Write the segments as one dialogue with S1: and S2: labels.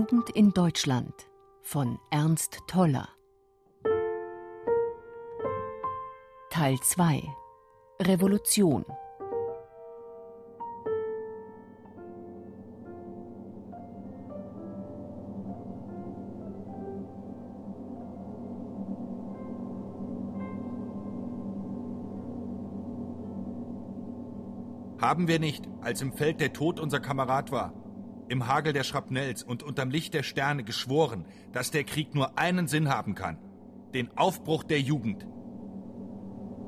S1: Jugend in Deutschland von Ernst Toller. Teil 2 Revolution
S2: Haben wir nicht, als im Feld der Tod unser Kamerad war, im Hagel der Schrapnells und unterm Licht der Sterne geschworen, dass der Krieg nur einen Sinn haben kann, den Aufbruch der Jugend.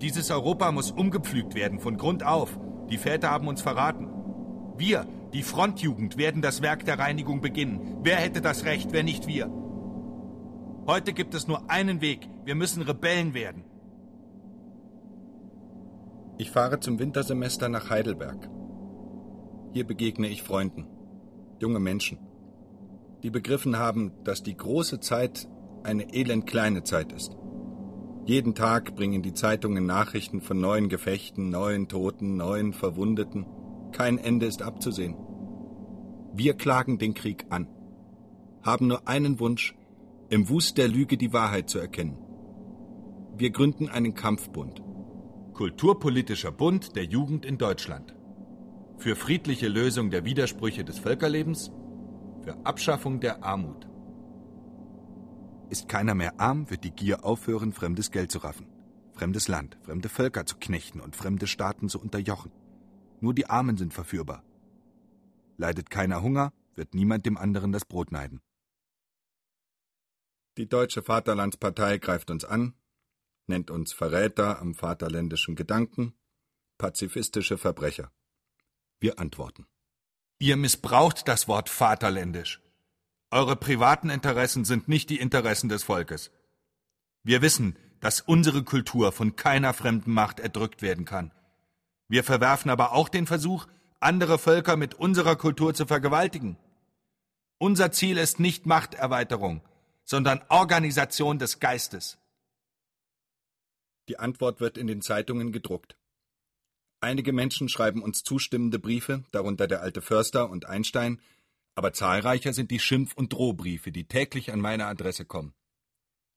S2: Dieses Europa muss umgepflügt werden von Grund auf. Die Väter haben uns verraten. Wir, die Frontjugend, werden das Werk der Reinigung beginnen. Wer hätte das Recht, wer nicht wir? Heute gibt es nur einen Weg. Wir müssen Rebellen werden.
S3: Ich fahre zum Wintersemester nach Heidelberg. Hier begegne ich Freunden junge Menschen, die begriffen haben, dass die große Zeit eine elend kleine Zeit ist. Jeden Tag bringen die Zeitungen Nachrichten von neuen Gefechten, neuen Toten, neuen Verwundeten. Kein Ende ist abzusehen. Wir klagen den Krieg an, haben nur einen Wunsch, im Wust der Lüge die Wahrheit zu erkennen. Wir gründen einen Kampfbund.
S2: Kulturpolitischer Bund der Jugend in Deutschland für friedliche Lösung der Widersprüche des Völkerlebens, für Abschaffung der Armut.
S3: Ist keiner mehr arm, wird die Gier aufhören, fremdes Geld zu raffen, fremdes Land, fremde Völker zu knechten und fremde Staaten zu unterjochen. Nur die Armen sind verführbar. Leidet keiner Hunger, wird niemand dem anderen das Brot neiden. Die Deutsche Vaterlandspartei greift uns an, nennt uns Verräter am vaterländischen Gedanken, pazifistische Verbrecher. Wir antworten.
S2: Ihr missbraucht das Wort vaterländisch. Eure privaten Interessen sind nicht die Interessen des Volkes. Wir wissen, dass unsere Kultur von keiner fremden Macht erdrückt werden kann. Wir verwerfen aber auch den Versuch, andere Völker mit unserer Kultur zu vergewaltigen. Unser Ziel ist nicht Machterweiterung, sondern Organisation des Geistes.
S3: Die Antwort wird in den Zeitungen gedruckt. Einige Menschen schreiben uns zustimmende Briefe, darunter der alte Förster und Einstein, aber zahlreicher sind die Schimpf- und Drohbriefe, die täglich an meine Adresse kommen.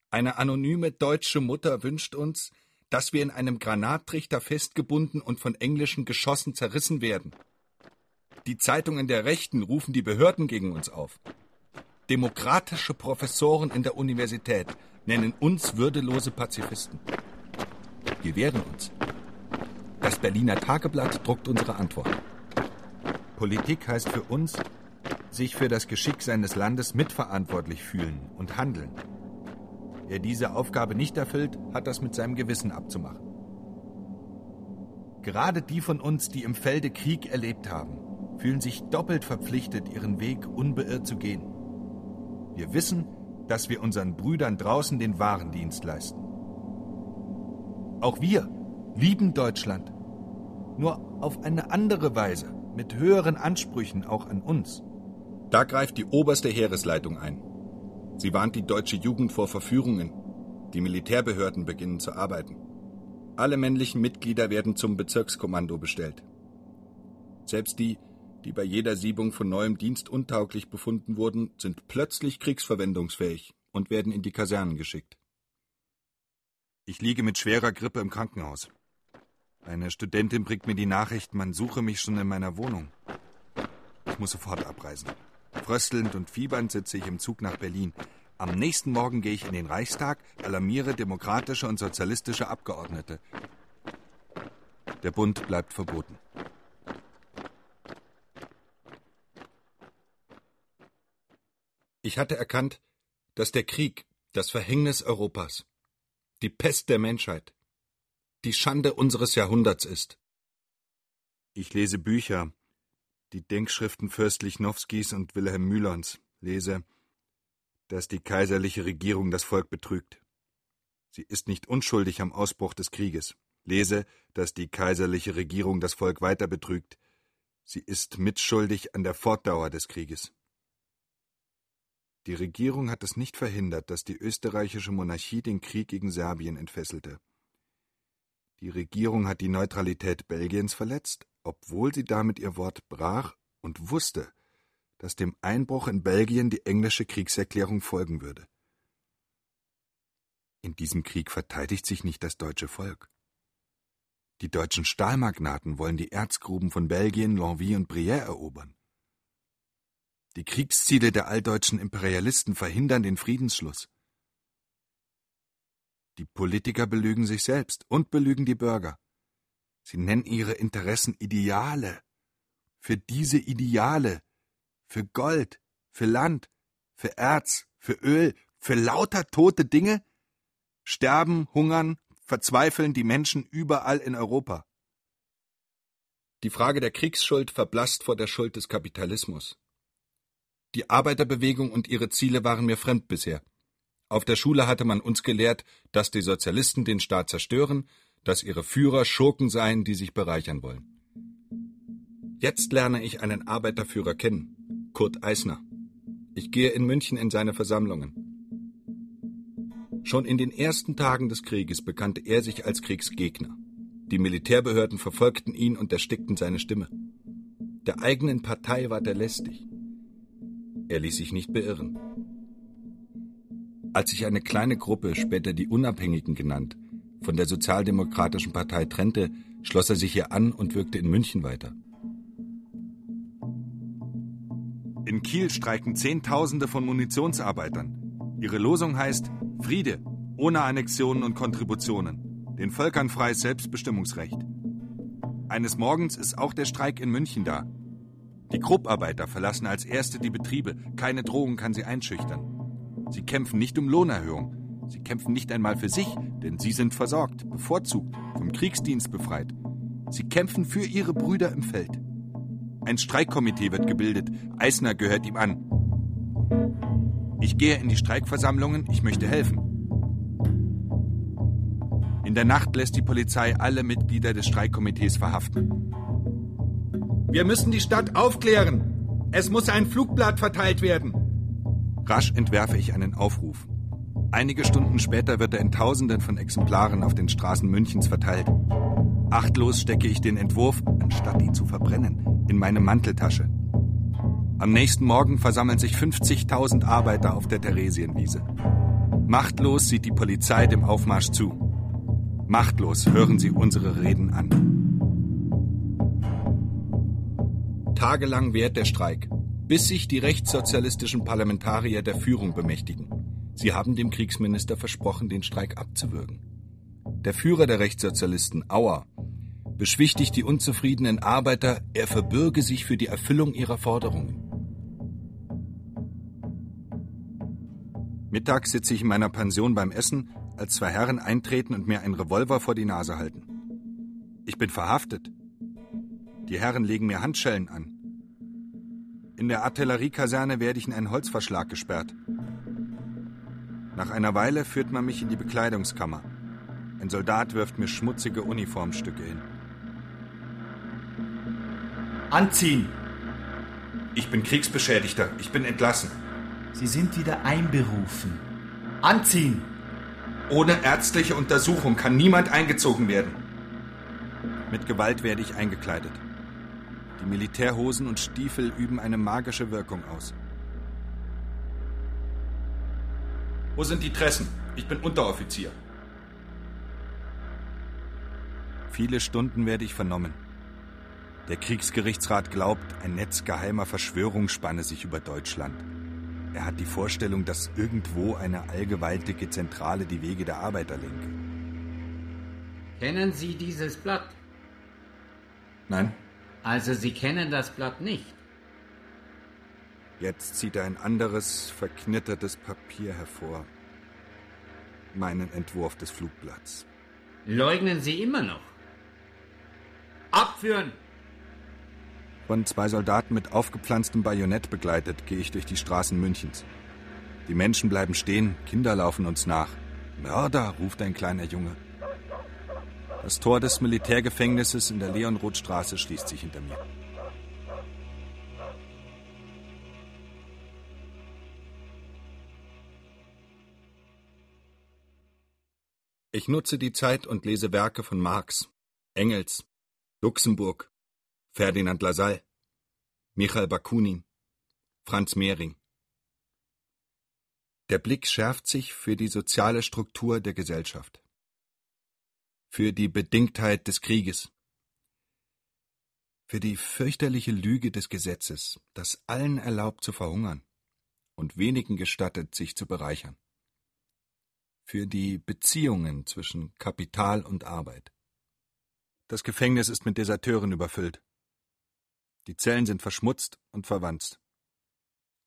S3: Eine anonyme deutsche Mutter wünscht uns, dass wir in einem Granattrichter festgebunden und von englischen Geschossen zerrissen werden. Die Zeitungen der Rechten rufen die Behörden gegen uns auf. Demokratische Professoren in der Universität nennen uns würdelose Pazifisten. Wir wehren uns. Das Berliner Tageblatt druckt unsere Antwort.
S2: Politik heißt für uns, sich für das Geschick seines Landes mitverantwortlich fühlen und handeln. Wer diese Aufgabe nicht erfüllt, hat das mit seinem Gewissen abzumachen. Gerade die von uns, die im Felde Krieg erlebt haben, fühlen sich doppelt verpflichtet, ihren Weg unbeirrt zu gehen. Wir wissen, dass wir unseren Brüdern draußen den wahren Dienst leisten. Auch wir lieben Deutschland auf eine andere Weise, mit höheren Ansprüchen auch an uns.
S3: Da greift die oberste Heeresleitung ein. Sie warnt die deutsche Jugend vor Verführungen. Die Militärbehörden beginnen zu arbeiten. Alle männlichen Mitglieder werden zum Bezirkskommando bestellt. Selbst die, die bei jeder Siebung von neuem Dienst untauglich befunden wurden, sind plötzlich kriegsverwendungsfähig und werden in die Kasernen geschickt. Ich liege mit schwerer Grippe im Krankenhaus. Eine Studentin bringt mir die Nachricht, man suche mich schon in meiner Wohnung. Ich muss sofort abreisen. Fröstelnd und fiebernd sitze ich im Zug nach Berlin. Am nächsten Morgen gehe ich in den Reichstag, alarmiere demokratische und sozialistische Abgeordnete. Der Bund bleibt verboten. Ich hatte erkannt, dass der Krieg das Verhängnis Europas, die Pest der Menschheit, die Schande unseres Jahrhunderts ist. Ich lese Bücher, die Denkschriften Fürst Lichnowskis und Wilhelm Mühlers, Lese, dass die kaiserliche Regierung das Volk betrügt. Sie ist nicht unschuldig am Ausbruch des Krieges. Lese, dass die kaiserliche Regierung das Volk weiter betrügt. Sie ist mitschuldig an der Fortdauer des Krieges. Die Regierung hat es nicht verhindert, dass die österreichische Monarchie den Krieg gegen Serbien entfesselte. Die Regierung hat die Neutralität Belgiens verletzt, obwohl sie damit ihr Wort brach und wusste, dass dem Einbruch in Belgien die englische Kriegserklärung folgen würde. In diesem Krieg verteidigt sich nicht das deutsche Volk. Die deutschen Stahlmagnaten wollen die Erzgruben von Belgien, Longwy und Brière erobern. Die Kriegsziele der alldeutschen Imperialisten verhindern den Friedensschluss. Die Politiker belügen sich selbst und belügen die Bürger. Sie nennen ihre Interessen Ideale. Für diese Ideale, für Gold, für Land, für Erz, für Öl, für lauter tote Dinge, sterben, hungern, verzweifeln die Menschen überall in Europa. Die Frage der Kriegsschuld verblasst vor der Schuld des Kapitalismus. Die Arbeiterbewegung und ihre Ziele waren mir fremd bisher. Auf der Schule hatte man uns gelehrt, dass die Sozialisten den Staat zerstören, dass ihre Führer Schurken seien, die sich bereichern wollen. Jetzt lerne ich einen Arbeiterführer kennen, Kurt Eisner. Ich gehe in München in seine Versammlungen. Schon in den ersten Tagen des Krieges bekannte er sich als Kriegsgegner. Die Militärbehörden verfolgten ihn und erstickten seine Stimme. Der eigenen Partei war der lästig. Er ließ sich nicht beirren. Als sich eine kleine Gruppe, später die Unabhängigen genannt, von der Sozialdemokratischen Partei trennte, schloss er sich ihr an und wirkte in München weiter. In Kiel streiken Zehntausende von Munitionsarbeitern. Ihre Losung heißt Friede, ohne Annexionen und Kontributionen, den Völkern freies Selbstbestimmungsrecht. Eines Morgens ist auch der Streik in München da. Die Krupparbeiter verlassen als Erste die Betriebe. Keine Drohung kann sie einschüchtern. Sie kämpfen nicht um Lohnerhöhung. Sie kämpfen nicht einmal für sich, denn sie sind versorgt, bevorzugt, vom Kriegsdienst befreit. Sie kämpfen für ihre Brüder im Feld. Ein Streikkomitee wird gebildet. Eisner gehört ihm an. Ich gehe in die Streikversammlungen, ich möchte helfen. In der Nacht lässt die Polizei alle Mitglieder des Streikkomitees verhaften. Wir müssen die Stadt aufklären. Es muss ein Flugblatt verteilt werden. Rasch entwerfe ich einen Aufruf. Einige Stunden später wird er in Tausenden von Exemplaren auf den Straßen Münchens verteilt. Achtlos stecke ich den Entwurf, anstatt ihn zu verbrennen, in meine Manteltasche. Am nächsten Morgen versammeln sich 50.000 Arbeiter auf der Theresienwiese. Machtlos sieht die Polizei dem Aufmarsch zu. Machtlos hören sie unsere Reden an. Tagelang währt der Streik, bis sich die rechtssozialistischen Parlamentarier der Führung bemächtigen. Sie haben dem Kriegsminister versprochen, den Streik abzuwürgen. Der Führer der Rechtssozialisten, Auer, beschwichtigt die unzufriedenen Arbeiter, er verbürge sich für die Erfüllung ihrer Forderungen. Mittags sitze ich in meiner Pension beim Essen, als zwei Herren eintreten und mir einen Revolver vor die Nase halten. Ich bin verhaftet. Die Herren legen mir Handschellen an. In der Artilleriekaserne werde ich in einen Holzverschlag gesperrt. Nach einer Weile führt man mich in die Bekleidungskammer. Ein Soldat wirft mir schmutzige Uniformstücke hin.
S4: Anziehen!
S3: Ich bin Kriegsbeschädigter. Ich bin entlassen.
S4: Sie sind wieder einberufen. Anziehen!
S3: Ohne ärztliche Untersuchung kann niemand eingezogen werden. Mit Gewalt werde ich eingekleidet. Die Militärhosen und Stiefel üben eine magische Wirkung aus. Wo sind die Tressen? Ich bin Unteroffizier. Viele Stunden werde ich vernommen. Der Kriegsgerichtsrat glaubt, ein Netz geheimer Verschwörung spanne sich über Deutschland. Er hat die Vorstellung, dass irgendwo eine allgewaltige Zentrale die Wege der Arbeiter lenke.
S5: Kennen Sie dieses Blatt?
S3: Nein?
S5: Also Sie kennen das Blatt nicht.
S3: Jetzt zieht er ein anderes, verknittertes Papier hervor. Meinen Entwurf des Flugblatts.
S5: Leugnen Sie immer noch? Abführen!
S3: Von zwei Soldaten mit aufgepflanztem Bajonett begleitet, gehe ich durch die Straßen Münchens. Die Menschen bleiben stehen, Kinder laufen uns nach. Mörder, ruft ein kleiner Junge. Das Tor des Militärgefängnisses in der Leonrothstraße schließt sich hinter mir. Ich nutze die Zeit und lese Werke von Marx, Engels, Luxemburg, Ferdinand Lassalle, Michael Bakunin, Franz Mehring. Der Blick schärft sich für die soziale Struktur der Gesellschaft, für die Bedingtheit des Krieges, für die fürchterliche Lüge des Gesetzes, das allen erlaubt zu verhungern und wenigen gestattet, sich zu bereichern für die Beziehungen zwischen Kapital und Arbeit. Das Gefängnis ist mit Deserteuren überfüllt. Die Zellen sind verschmutzt und verwanzt.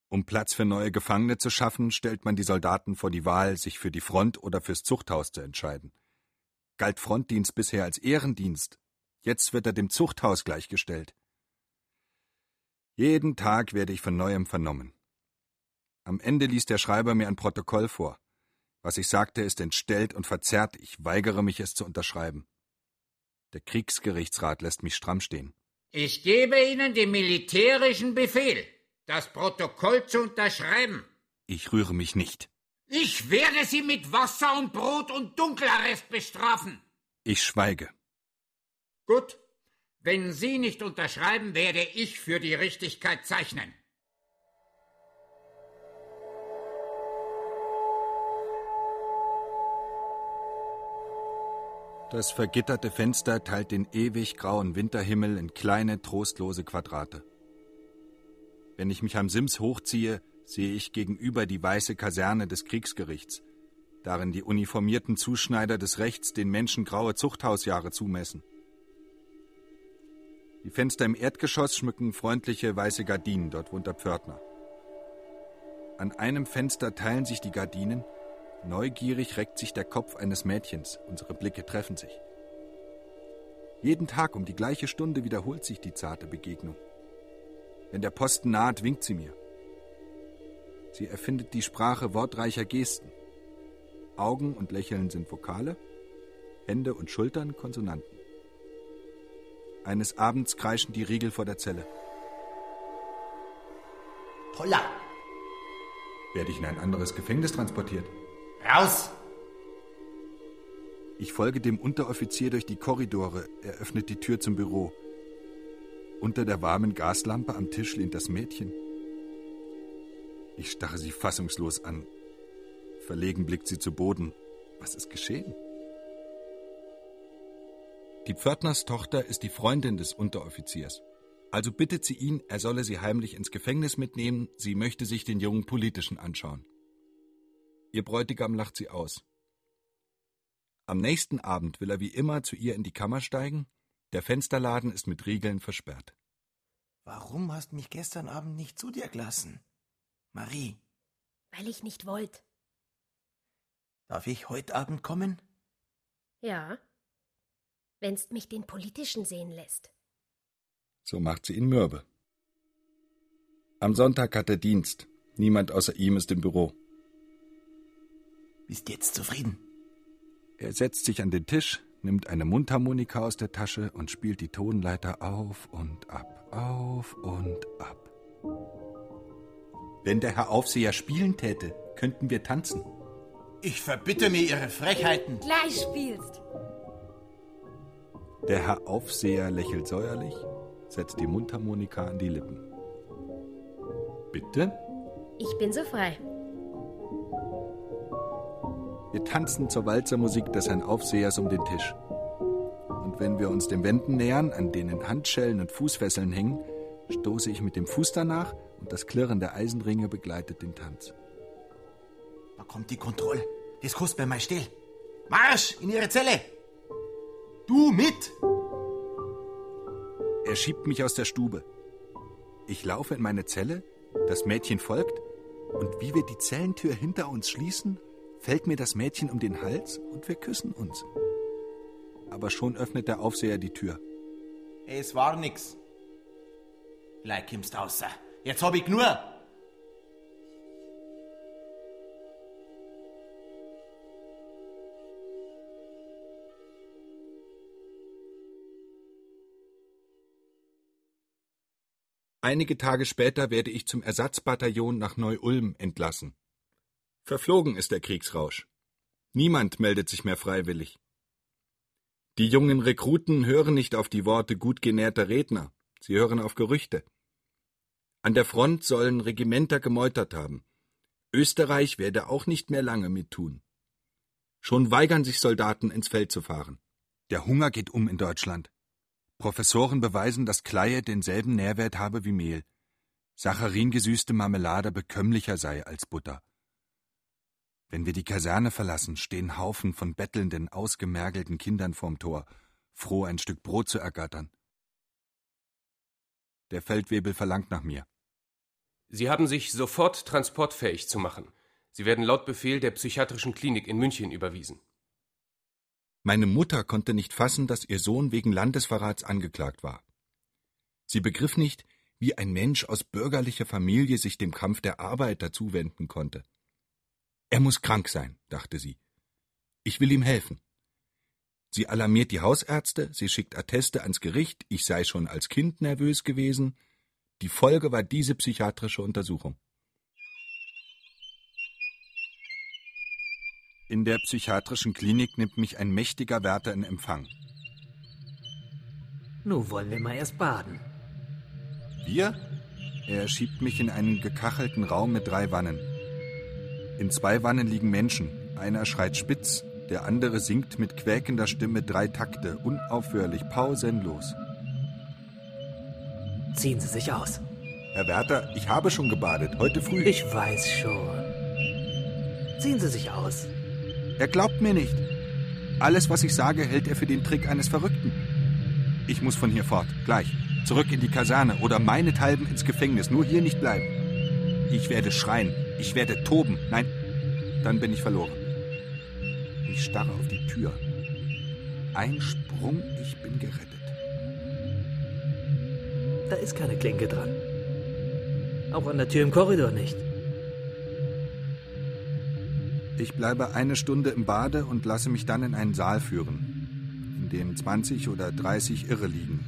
S3: Um Platz für neue Gefangene zu schaffen, stellt man die Soldaten vor die Wahl, sich für die Front oder fürs Zuchthaus zu entscheiden. Galt Frontdienst bisher als Ehrendienst, jetzt wird er dem Zuchthaus gleichgestellt. Jeden Tag werde ich von neuem vernommen. Am Ende liest der Schreiber mir ein Protokoll vor. Was ich sagte, ist entstellt und verzerrt. Ich weigere mich, es zu unterschreiben. Der Kriegsgerichtsrat lässt mich stramm stehen.
S5: Ich gebe Ihnen den militärischen Befehl, das Protokoll zu unterschreiben.
S3: Ich rühre mich nicht.
S5: Ich werde Sie mit Wasser und Brot und Dunkelarrest bestrafen.
S3: Ich schweige.
S5: Gut. Wenn Sie nicht unterschreiben, werde ich für die Richtigkeit zeichnen.
S3: Das vergitterte Fenster teilt den ewig grauen Winterhimmel in kleine, trostlose Quadrate. Wenn ich mich am Sims hochziehe, sehe ich gegenüber die weiße Kaserne des Kriegsgerichts, darin die uniformierten Zuschneider des Rechts den Menschen graue Zuchthausjahre zumessen. Die Fenster im Erdgeschoss schmücken freundliche weiße Gardinen, dort wohnt der Pförtner. An einem Fenster teilen sich die Gardinen, Neugierig reckt sich der Kopf eines Mädchens, unsere Blicke treffen sich. Jeden Tag um die gleiche Stunde wiederholt sich die zarte Begegnung. Wenn der Posten naht, winkt sie mir. Sie erfindet die Sprache wortreicher Gesten. Augen und Lächeln sind Vokale, Hände und Schultern Konsonanten. Eines Abends kreischen die Riegel vor der Zelle.
S4: Toller!
S3: Werde ich in ein anderes Gefängnis transportiert?
S4: Raus!
S3: Ich folge dem Unteroffizier durch die Korridore. Er öffnet die Tür zum Büro. Unter der warmen Gaslampe am Tisch lehnt das Mädchen. Ich starre sie fassungslos an. Verlegen blickt sie zu Boden. Was ist geschehen? Die Pförtnerstochter ist die Freundin des Unteroffiziers. Also bittet sie ihn, er solle sie heimlich ins Gefängnis mitnehmen, sie möchte sich den jungen Politischen anschauen. Ihr Bräutigam lacht sie aus. Am nächsten Abend will er wie immer zu ihr in die Kammer steigen. Der Fensterladen ist mit Riegeln versperrt.
S4: Warum hast mich gestern Abend nicht zu dir gelassen? Marie.
S6: Weil ich nicht wollt.
S4: Darf ich heute Abend kommen?
S6: Ja. Wenn's mich den politischen sehen lässt.
S3: So macht sie ihn mürbe. Am Sonntag hat er Dienst. Niemand außer ihm ist im Büro.
S4: Bist jetzt zufrieden?
S3: Er setzt sich an den Tisch, nimmt eine Mundharmonika aus der Tasche und spielt die Tonleiter auf und ab, auf und ab. Wenn der Herr Aufseher spielen täte, könnten wir tanzen.
S4: Ich verbitte mir Ihre Frechheiten.
S6: Gleich spielst.
S3: Der Herr Aufseher lächelt säuerlich, setzt die Mundharmonika an die Lippen. Bitte?
S6: Ich bin so frei.
S3: Wir tanzen zur Walzermusik des Herrn Aufsehers um den Tisch. Und wenn wir uns den Wänden nähern, an denen Handschellen und Fußfesseln hängen, stoße ich mit dem Fuß danach und das Klirren der Eisenringe begleitet den Tanz.
S4: Da kommt die Kontrolle. Das kostet bei mir still. Marsch in Ihre Zelle! Du mit!
S3: Er schiebt mich aus der Stube. Ich laufe in meine Zelle, das Mädchen folgt, und wie wir die Zellentür hinter uns schließen, fällt mir das Mädchen um den Hals und wir küssen uns. Aber schon öffnet der Aufseher die Tür.
S4: Es war nix. Gleich kommst außer. Jetzt hab ich nur.
S3: Einige Tage später werde ich zum Ersatzbataillon nach Neu-Ulm entlassen. Verflogen ist der Kriegsrausch. Niemand meldet sich mehr freiwillig. Die jungen Rekruten hören nicht auf die Worte gut genährter Redner, sie hören auf Gerüchte. An der Front sollen Regimenter gemeutert haben. Österreich werde auch nicht mehr lange mittun. Schon weigern sich Soldaten ins Feld zu fahren. Der Hunger geht um in Deutschland. Professoren beweisen, dass Kleie denselben Nährwert habe wie Mehl, sacharingesüßte Marmelade bekömmlicher sei als Butter. Wenn wir die Kaserne verlassen, stehen Haufen von bettelnden, ausgemergelten Kindern vorm Tor, froh ein Stück Brot zu ergattern. Der Feldwebel verlangt nach mir.
S7: Sie haben sich sofort transportfähig zu machen. Sie werden laut Befehl der psychiatrischen Klinik in München überwiesen.
S3: Meine Mutter konnte nicht fassen, dass ihr Sohn wegen Landesverrats angeklagt war. Sie begriff nicht, wie ein Mensch aus bürgerlicher Familie sich dem Kampf der Arbeiter zuwenden konnte. Er muss krank sein, dachte sie. Ich will ihm helfen. Sie alarmiert die Hausärzte, sie schickt Atteste ans Gericht, ich sei schon als Kind nervös gewesen. Die Folge war diese psychiatrische Untersuchung. In der psychiatrischen Klinik nimmt mich ein mächtiger Wärter in Empfang.
S8: Nun wollen wir mal erst baden.
S3: Wir? Er schiebt mich in einen gekachelten Raum mit drei Wannen. In zwei Wannen liegen Menschen. Einer schreit spitz, der andere singt mit quäkender Stimme drei Takte, unaufhörlich, pausenlos.
S8: Ziehen Sie sich aus.
S3: Herr Wärter, ich habe schon gebadet, heute früh.
S8: Ich weiß schon. Ziehen Sie sich aus.
S3: Er glaubt mir nicht. Alles, was ich sage, hält er für den Trick eines Verrückten. Ich muss von hier fort, gleich. Zurück in die Kaserne oder meinethalben ins Gefängnis, nur hier nicht bleiben. Ich werde schreien, ich werde toben. Nein, dann bin ich verloren. Ich starre auf die Tür. Ein Sprung, ich bin gerettet.
S8: Da ist keine Klinke dran. Auch an der Tür im Korridor nicht.
S3: Ich bleibe eine Stunde im Bade und lasse mich dann in einen Saal führen, in dem 20 oder 30 Irre liegen.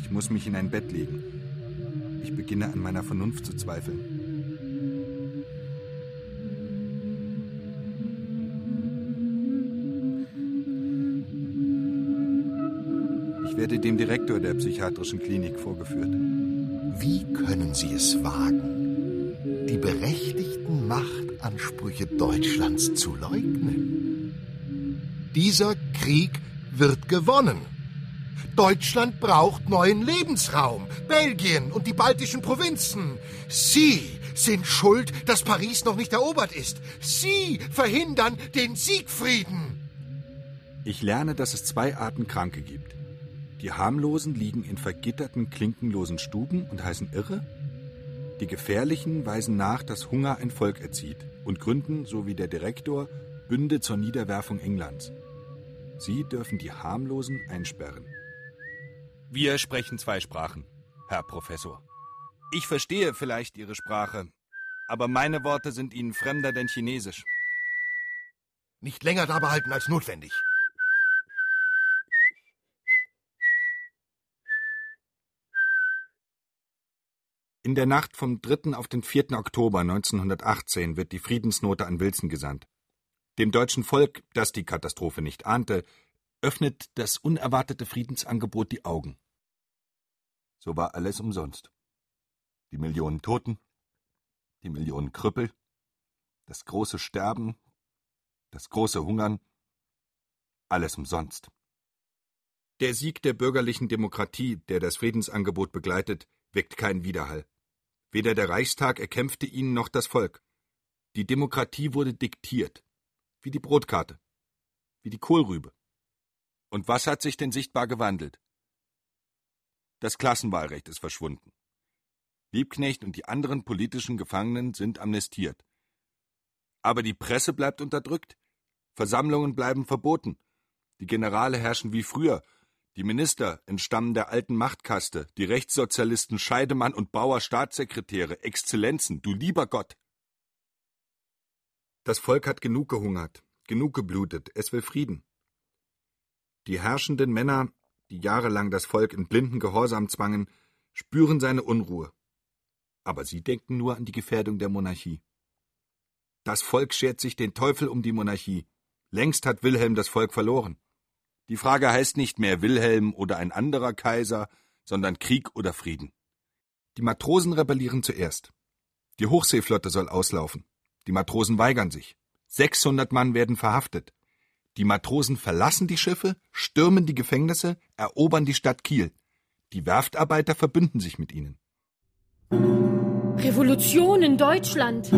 S3: Ich muss mich in ein Bett legen. Ich beginne an meiner Vernunft zu zweifeln. Werde dem Direktor der psychiatrischen Klinik vorgeführt.
S9: Wie können Sie es wagen, die berechtigten Machtansprüche Deutschlands zu leugnen? Dieser Krieg wird gewonnen. Deutschland braucht neuen Lebensraum. Belgien und die baltischen Provinzen. Sie sind schuld, dass Paris noch nicht erobert ist. Sie verhindern den Siegfrieden.
S3: Ich lerne, dass es zwei Arten Kranke gibt. Die harmlosen liegen in vergitterten, klinkenlosen Stuben und heißen irre. Die gefährlichen weisen nach, dass Hunger ein Volk erzieht und gründen, so wie der Direktor, Bünde zur Niederwerfung Englands. Sie dürfen die harmlosen einsperren. Wir sprechen zwei Sprachen, Herr Professor. Ich verstehe vielleicht Ihre Sprache, aber meine Worte sind Ihnen fremder denn Chinesisch.
S9: Nicht länger da behalten als notwendig.
S3: In der Nacht vom 3. auf den 4. Oktober 1918 wird die Friedensnote an Wilson gesandt. Dem deutschen Volk, das die Katastrophe nicht ahnte, öffnet das unerwartete Friedensangebot die Augen. So war alles umsonst. Die Millionen Toten, die Millionen Krüppel, das große Sterben, das große Hungern, alles umsonst. Der Sieg der bürgerlichen Demokratie, der das Friedensangebot begleitet, weckt keinen Widerhall. Weder der Reichstag erkämpfte ihn noch das Volk. Die Demokratie wurde diktiert, wie die Brotkarte, wie die Kohlrübe. Und was hat sich denn sichtbar gewandelt? Das Klassenwahlrecht ist verschwunden. Liebknecht und die anderen politischen Gefangenen sind amnestiert. Aber die Presse bleibt unterdrückt, Versammlungen bleiben verboten, die Generale herrschen wie früher, Die Minister entstammen der alten Machtkaste, die Rechtssozialisten Scheidemann und Bauer Staatssekretäre, Exzellenzen, du lieber Gott. Das Volk hat genug gehungert, genug geblutet, es will Frieden. Die herrschenden Männer, die jahrelang das Volk in blinden Gehorsam zwangen, spüren seine Unruhe. Aber sie denken nur an die Gefährdung der Monarchie. Das Volk schert sich den Teufel um die Monarchie. Längst hat Wilhelm das Volk verloren. Die Frage heißt nicht mehr Wilhelm oder ein anderer Kaiser, sondern Krieg oder Frieden. Die Matrosen rebellieren zuerst. Die Hochseeflotte soll auslaufen. Die Matrosen weigern sich. 600 Mann werden verhaftet. Die Matrosen verlassen die Schiffe, stürmen die Gefängnisse, erobern die Stadt Kiel. Die Werftarbeiter verbünden sich mit ihnen.
S6: Revolution in Deutschland.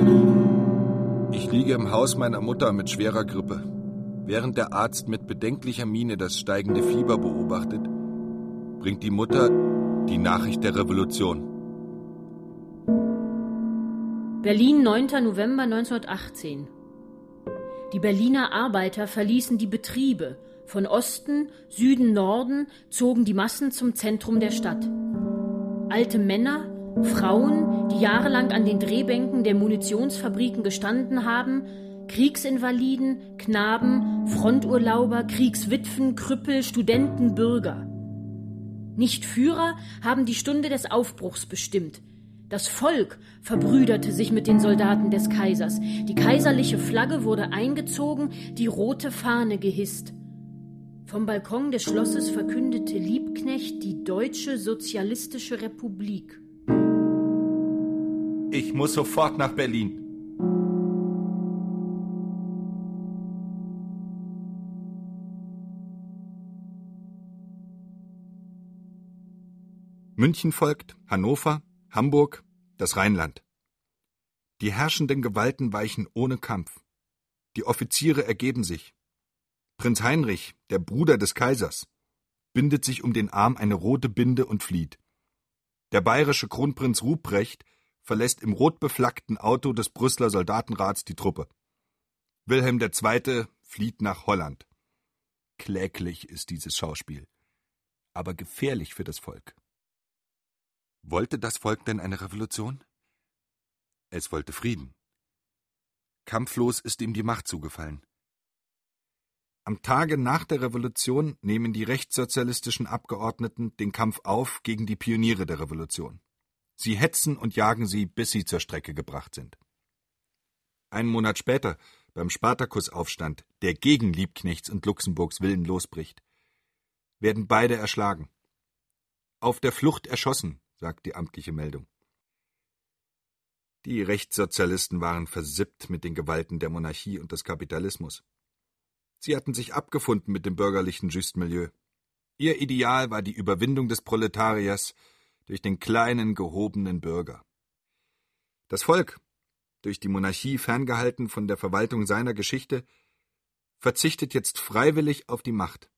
S3: Ich liege im Haus meiner Mutter mit schwerer Grippe. Während der Arzt mit bedenklicher Miene das steigende Fieber beobachtet, bringt die Mutter die Nachricht der Revolution.
S10: Berlin, 9. November 1918. Die Berliner Arbeiter verließen die Betriebe. Von Osten, Süden, Norden zogen die Massen zum Zentrum der Stadt. Alte Männer, Frauen, die jahrelang an den Drehbänken der Munitionsfabriken gestanden haben, Kriegsinvaliden, Knaben, Fronturlauber, Kriegswitwen, Krüppel, Studenten, Bürger. Nicht Führer haben die Stunde des Aufbruchs bestimmt. Das Volk verbrüderte sich mit den Soldaten des Kaisers. Die kaiserliche Flagge wurde eingezogen, die rote Fahne gehisst. Vom Balkon des Schlosses verkündete Liebknecht die Deutsche Sozialistische Republik.
S3: Ich muss sofort nach Berlin. München folgt, Hannover, Hamburg, das Rheinland. Die herrschenden Gewalten weichen ohne Kampf. Die Offiziere ergeben sich. Prinz Heinrich, der Bruder des Kaisers, bindet sich um den Arm eine rote Binde und flieht. Der bayerische Kronprinz Ruprecht verlässt im rotbeflaggten Auto des Brüsseler Soldatenrats die Truppe. Wilhelm II. flieht nach Holland. Kläglich ist dieses Schauspiel, aber gefährlich für das Volk. Wollte das Volk denn eine Revolution? Es wollte Frieden. Kampflos ist ihm die Macht zugefallen. Am Tage nach der Revolution nehmen die rechtssozialistischen Abgeordneten den Kampf auf gegen die Pioniere der Revolution. Sie hetzen und jagen sie, bis sie zur Strecke gebracht sind. Einen Monat später, beim Spartakusaufstand, der gegen Liebknechts und Luxemburgs Willen losbricht, werden beide erschlagen. Auf der Flucht erschossen, sagt die amtliche Meldung. Die Rechtssozialisten waren versippt mit den Gewalten der Monarchie und des Kapitalismus. Sie hatten sich abgefunden mit dem bürgerlichen Justmilieu. Ihr Ideal war die Überwindung des Proletariers durch den kleinen, gehobenen Bürger. Das Volk, durch die Monarchie ferngehalten von der Verwaltung seiner Geschichte, verzichtet jetzt freiwillig auf die Macht.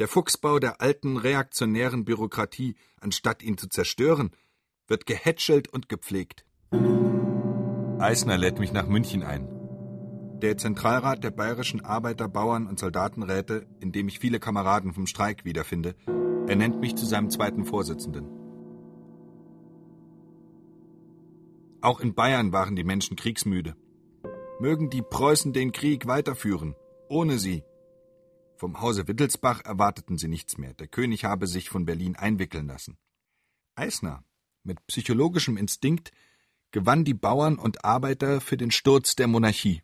S3: Der Fuchsbau der alten reaktionären Bürokratie, anstatt ihn zu zerstören, wird gehätschelt und gepflegt. Eisner lädt mich nach München ein. Der Zentralrat der bayerischen Arbeiter-, Bauern- und Soldatenräte, in dem ich viele Kameraden vom Streik wiederfinde, ernennt mich zu seinem zweiten Vorsitzenden. Auch in Bayern waren die Menschen kriegsmüde. Mögen die Preußen den Krieg weiterführen, ohne sie, vom Hause Wittelsbach erwarteten sie nichts mehr. Der König habe sich von Berlin einwickeln lassen. Eisner, mit psychologischem Instinkt, gewann die Bauern und Arbeiter für den Sturz der Monarchie.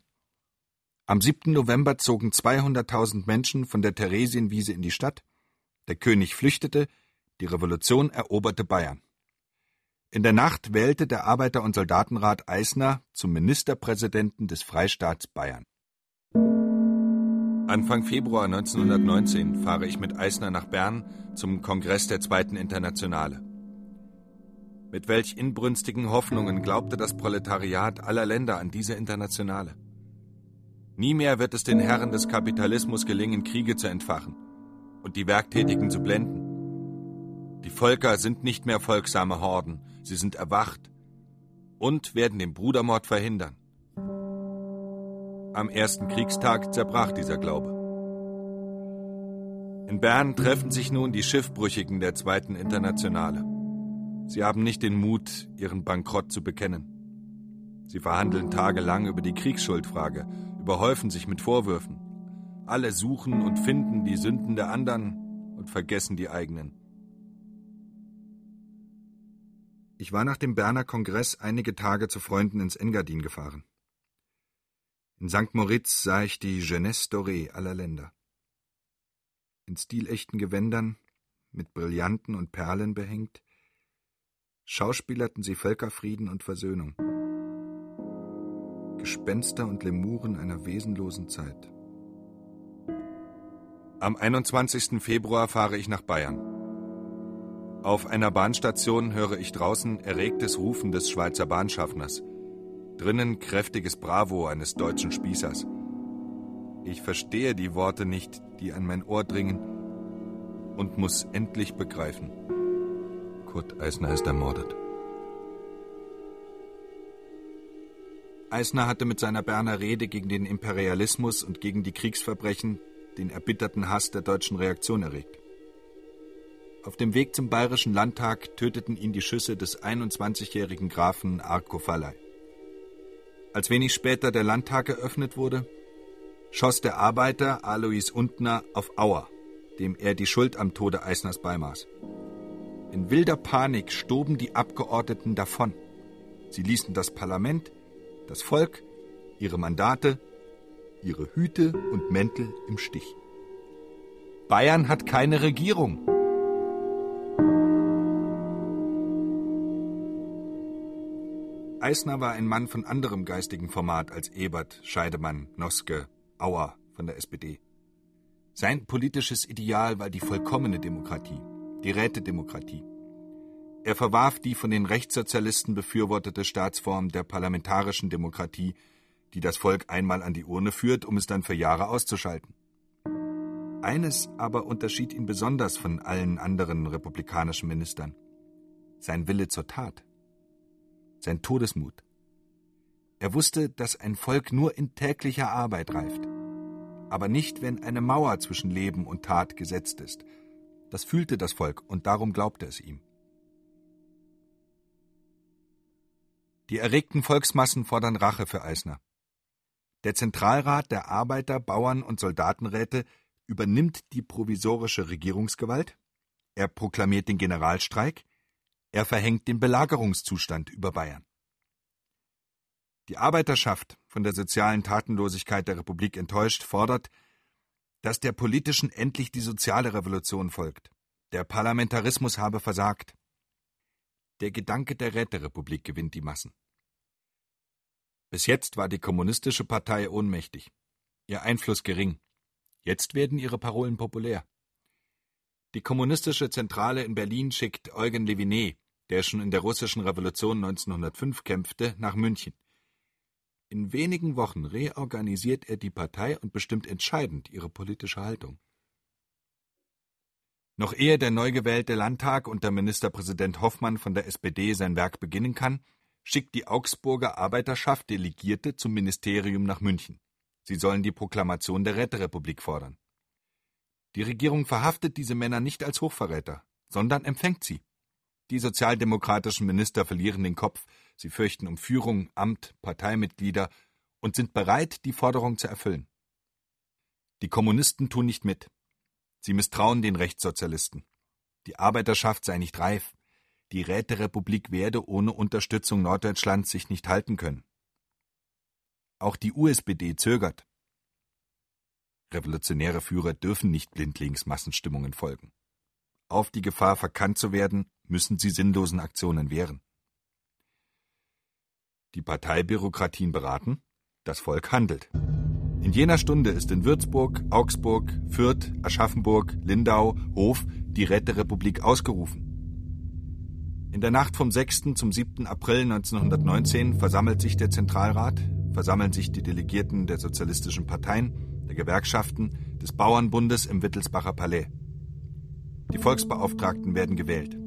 S3: Am 7. November zogen 200.000 Menschen von der Theresienwiese in die Stadt. Der König flüchtete, die Revolution eroberte Bayern. In der Nacht wählte der Arbeiter- und Soldatenrat Eisner zum Ministerpräsidenten des Freistaats Bayern. Anfang Februar 1919 fahre ich mit Eisner nach Bern zum Kongress der Zweiten Internationale. Mit welch inbrünstigen Hoffnungen glaubte das Proletariat aller Länder an diese Internationale. Nie mehr wird es den Herren des Kapitalismus gelingen, Kriege zu entfachen und die Werktätigen zu blenden. Die Völker sind nicht mehr folgsame Horden, sie sind erwacht und werden den Brudermord verhindern. Am ersten Kriegstag zerbrach dieser Glaube. In Bern treffen sich nun die Schiffbrüchigen der Zweiten Internationale. Sie haben nicht den Mut, ihren Bankrott zu bekennen. Sie verhandeln tagelang über die Kriegsschuldfrage, überhäufen sich mit Vorwürfen. Alle suchen und finden die Sünden der anderen und vergessen die eigenen. Ich war nach dem Berner Kongress einige Tage zu Freunden ins Engadin gefahren. In St. Moritz sah ich die Jeunesse dorée aller Länder. In stilechten Gewändern, mit Brillanten und Perlen behängt, schauspielerten sie Völkerfrieden und Versöhnung. Gespenster und Lemuren einer wesenlosen Zeit. Am 21. Februar fahre ich nach Bayern. Auf einer Bahnstation höre ich draußen erregtes Rufen des Schweizer Bahnschaffners. Drinnen kräftiges Bravo eines deutschen Spießers. Ich verstehe die Worte nicht, die an mein Ohr dringen, und muss endlich begreifen. Kurt Eisner ist ermordet. Eisner hatte mit seiner Berner Rede gegen den Imperialismus und gegen die Kriegsverbrechen den erbitterten Hass der deutschen Reaktion erregt. Auf dem Weg zum Bayerischen Landtag töteten ihn die Schüsse des 21-jährigen Grafen Arko Fallei. Als wenig später der Landtag eröffnet wurde, schoss der Arbeiter Alois Untner auf Auer, dem er die Schuld am Tode Eisners beimaß. In wilder Panik stoben die Abgeordneten davon. Sie ließen das Parlament, das Volk, ihre Mandate ihre Hüte und Mäntel im Stich. Bayern hat keine Regierung. Eisner war ein Mann von anderem geistigen Format als Ebert, Scheidemann, Noske, Auer von der SPD. Sein politisches Ideal war die vollkommene Demokratie, die Rätedemokratie. Er verwarf die von den Rechtssozialisten befürwortete Staatsform der parlamentarischen Demokratie, die das Volk einmal an die Urne führt, um es dann für Jahre auszuschalten. Eines aber unterschied ihn besonders von allen anderen republikanischen Ministern. Sein Wille zur Tat. Sein Todesmut. Er wusste, dass ein Volk nur in täglicher Arbeit reift. Aber nicht, wenn eine Mauer zwischen Leben und Tat gesetzt ist. Das fühlte das Volk und darum glaubte es ihm. Die erregten Volksmassen fordern Rache für Eisner. Der Zentralrat der Arbeiter-, Bauern- und Soldatenräte übernimmt die provisorische Regierungsgewalt, er proklamiert den Generalstreik, er verhängt den Belagerungszustand über Bayern. Die Arbeiterschaft, von der sozialen Tatenlosigkeit der Republik enttäuscht, fordert, dass der politischen endlich die soziale Revolution folgt. Der Parlamentarismus habe versagt. Der Gedanke der Räterepublik gewinnt die Massen. Bis jetzt war die Kommunistische Partei ohnmächtig, ihr Einfluss gering. Jetzt werden ihre Parolen populär. Die Kommunistische Zentrale in Berlin schickt Eugen Levinet, der schon in der russischen Revolution 1905 kämpfte, nach München. In wenigen Wochen reorganisiert er die Partei und bestimmt entscheidend ihre politische Haltung. Noch ehe der neu gewählte Landtag unter Ministerpräsident Hoffmann von der SPD sein Werk beginnen kann, schickt die Augsburger Arbeiterschaft Delegierte zum Ministerium nach München. Sie sollen die Proklamation der Räterepublik fordern. Die Regierung verhaftet diese Männer nicht als Hochverräter, sondern empfängt sie. Die sozialdemokratischen Minister verlieren den Kopf, sie fürchten um Führung, Amt, Parteimitglieder und sind bereit, die Forderung zu erfüllen. Die Kommunisten tun nicht mit. Sie misstrauen den Rechtssozialisten. Die Arbeiterschaft sei nicht reif, die Räterepublik werde ohne Unterstützung Norddeutschlands sich nicht halten können. Auch die USPD zögert. Revolutionäre Führer dürfen nicht blindlings Massenstimmungen folgen. Auf die Gefahr, verkannt zu werden, müssen sie sinnlosen Aktionen wehren. Die Parteibürokratien beraten, das Volk handelt. In jener Stunde ist in Würzburg, Augsburg, Fürth, Aschaffenburg, Lindau, Hof die Räterepublik ausgerufen. In der Nacht vom 6. zum 7. April 1919 versammelt sich der Zentralrat, versammeln sich die Delegierten der sozialistischen Parteien, der Gewerkschaften, des Bauernbundes im Wittelsbacher Palais. Die Volksbeauftragten werden gewählt.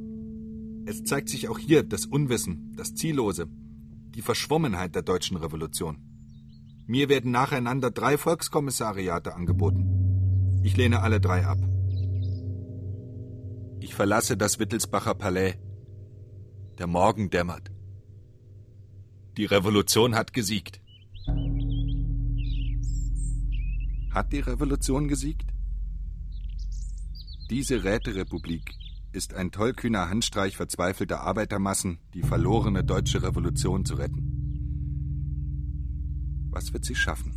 S3: Es zeigt sich auch hier das Unwissen, das Ziellose, die Verschwommenheit der deutschen Revolution. Mir werden nacheinander drei Volkskommissariate angeboten. Ich lehne alle drei ab. Ich verlasse das Wittelsbacher Palais. Der Morgen dämmert. Die Revolution hat gesiegt. Hat die Revolution gesiegt? Diese Räterepublik ist ein tollkühner Handstreich verzweifelter Arbeitermassen, die verlorene deutsche Revolution zu retten. Was wird sie schaffen?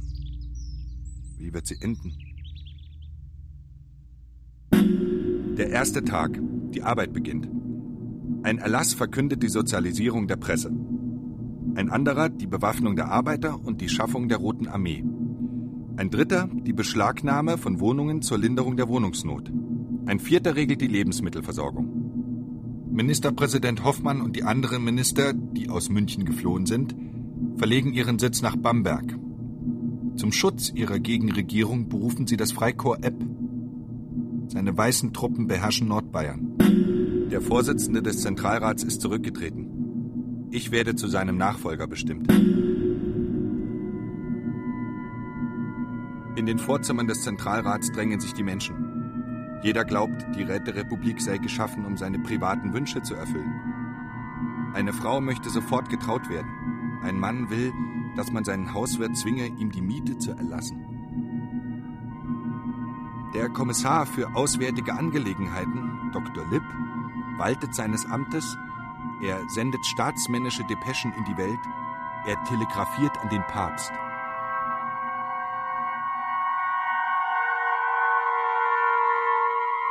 S3: Wie wird sie enden? Der erste Tag. Die Arbeit beginnt. Ein Erlass verkündet die Sozialisierung der Presse. Ein anderer die Bewaffnung der Arbeiter und die Schaffung der Roten Armee. Ein dritter die Beschlagnahme von Wohnungen zur Linderung der Wohnungsnot. Ein vierter regelt die Lebensmittelversorgung. Ministerpräsident Hoffmann und die anderen Minister, die aus München geflohen sind, verlegen ihren Sitz nach Bamberg. Zum Schutz ihrer Gegenregierung berufen sie das Freikorps Epp. Seine weißen Truppen beherrschen Nordbayern. Der Vorsitzende des Zentralrats ist zurückgetreten. Ich werde zu seinem Nachfolger bestimmt. In den Vorzimmern des Zentralrats drängen sich die Menschen. Jeder glaubt, die Räterepublik sei geschaffen, um seine privaten Wünsche zu erfüllen. Eine Frau möchte sofort getraut werden. Ein Mann will, dass man seinen Hauswirt zwinge, ihm die Miete zu erlassen. Der Kommissar für Auswärtige Angelegenheiten, Dr. Lipp, waltet seines Amtes, er sendet staatsmännische Depeschen in die Welt, er telegrafiert an den Papst.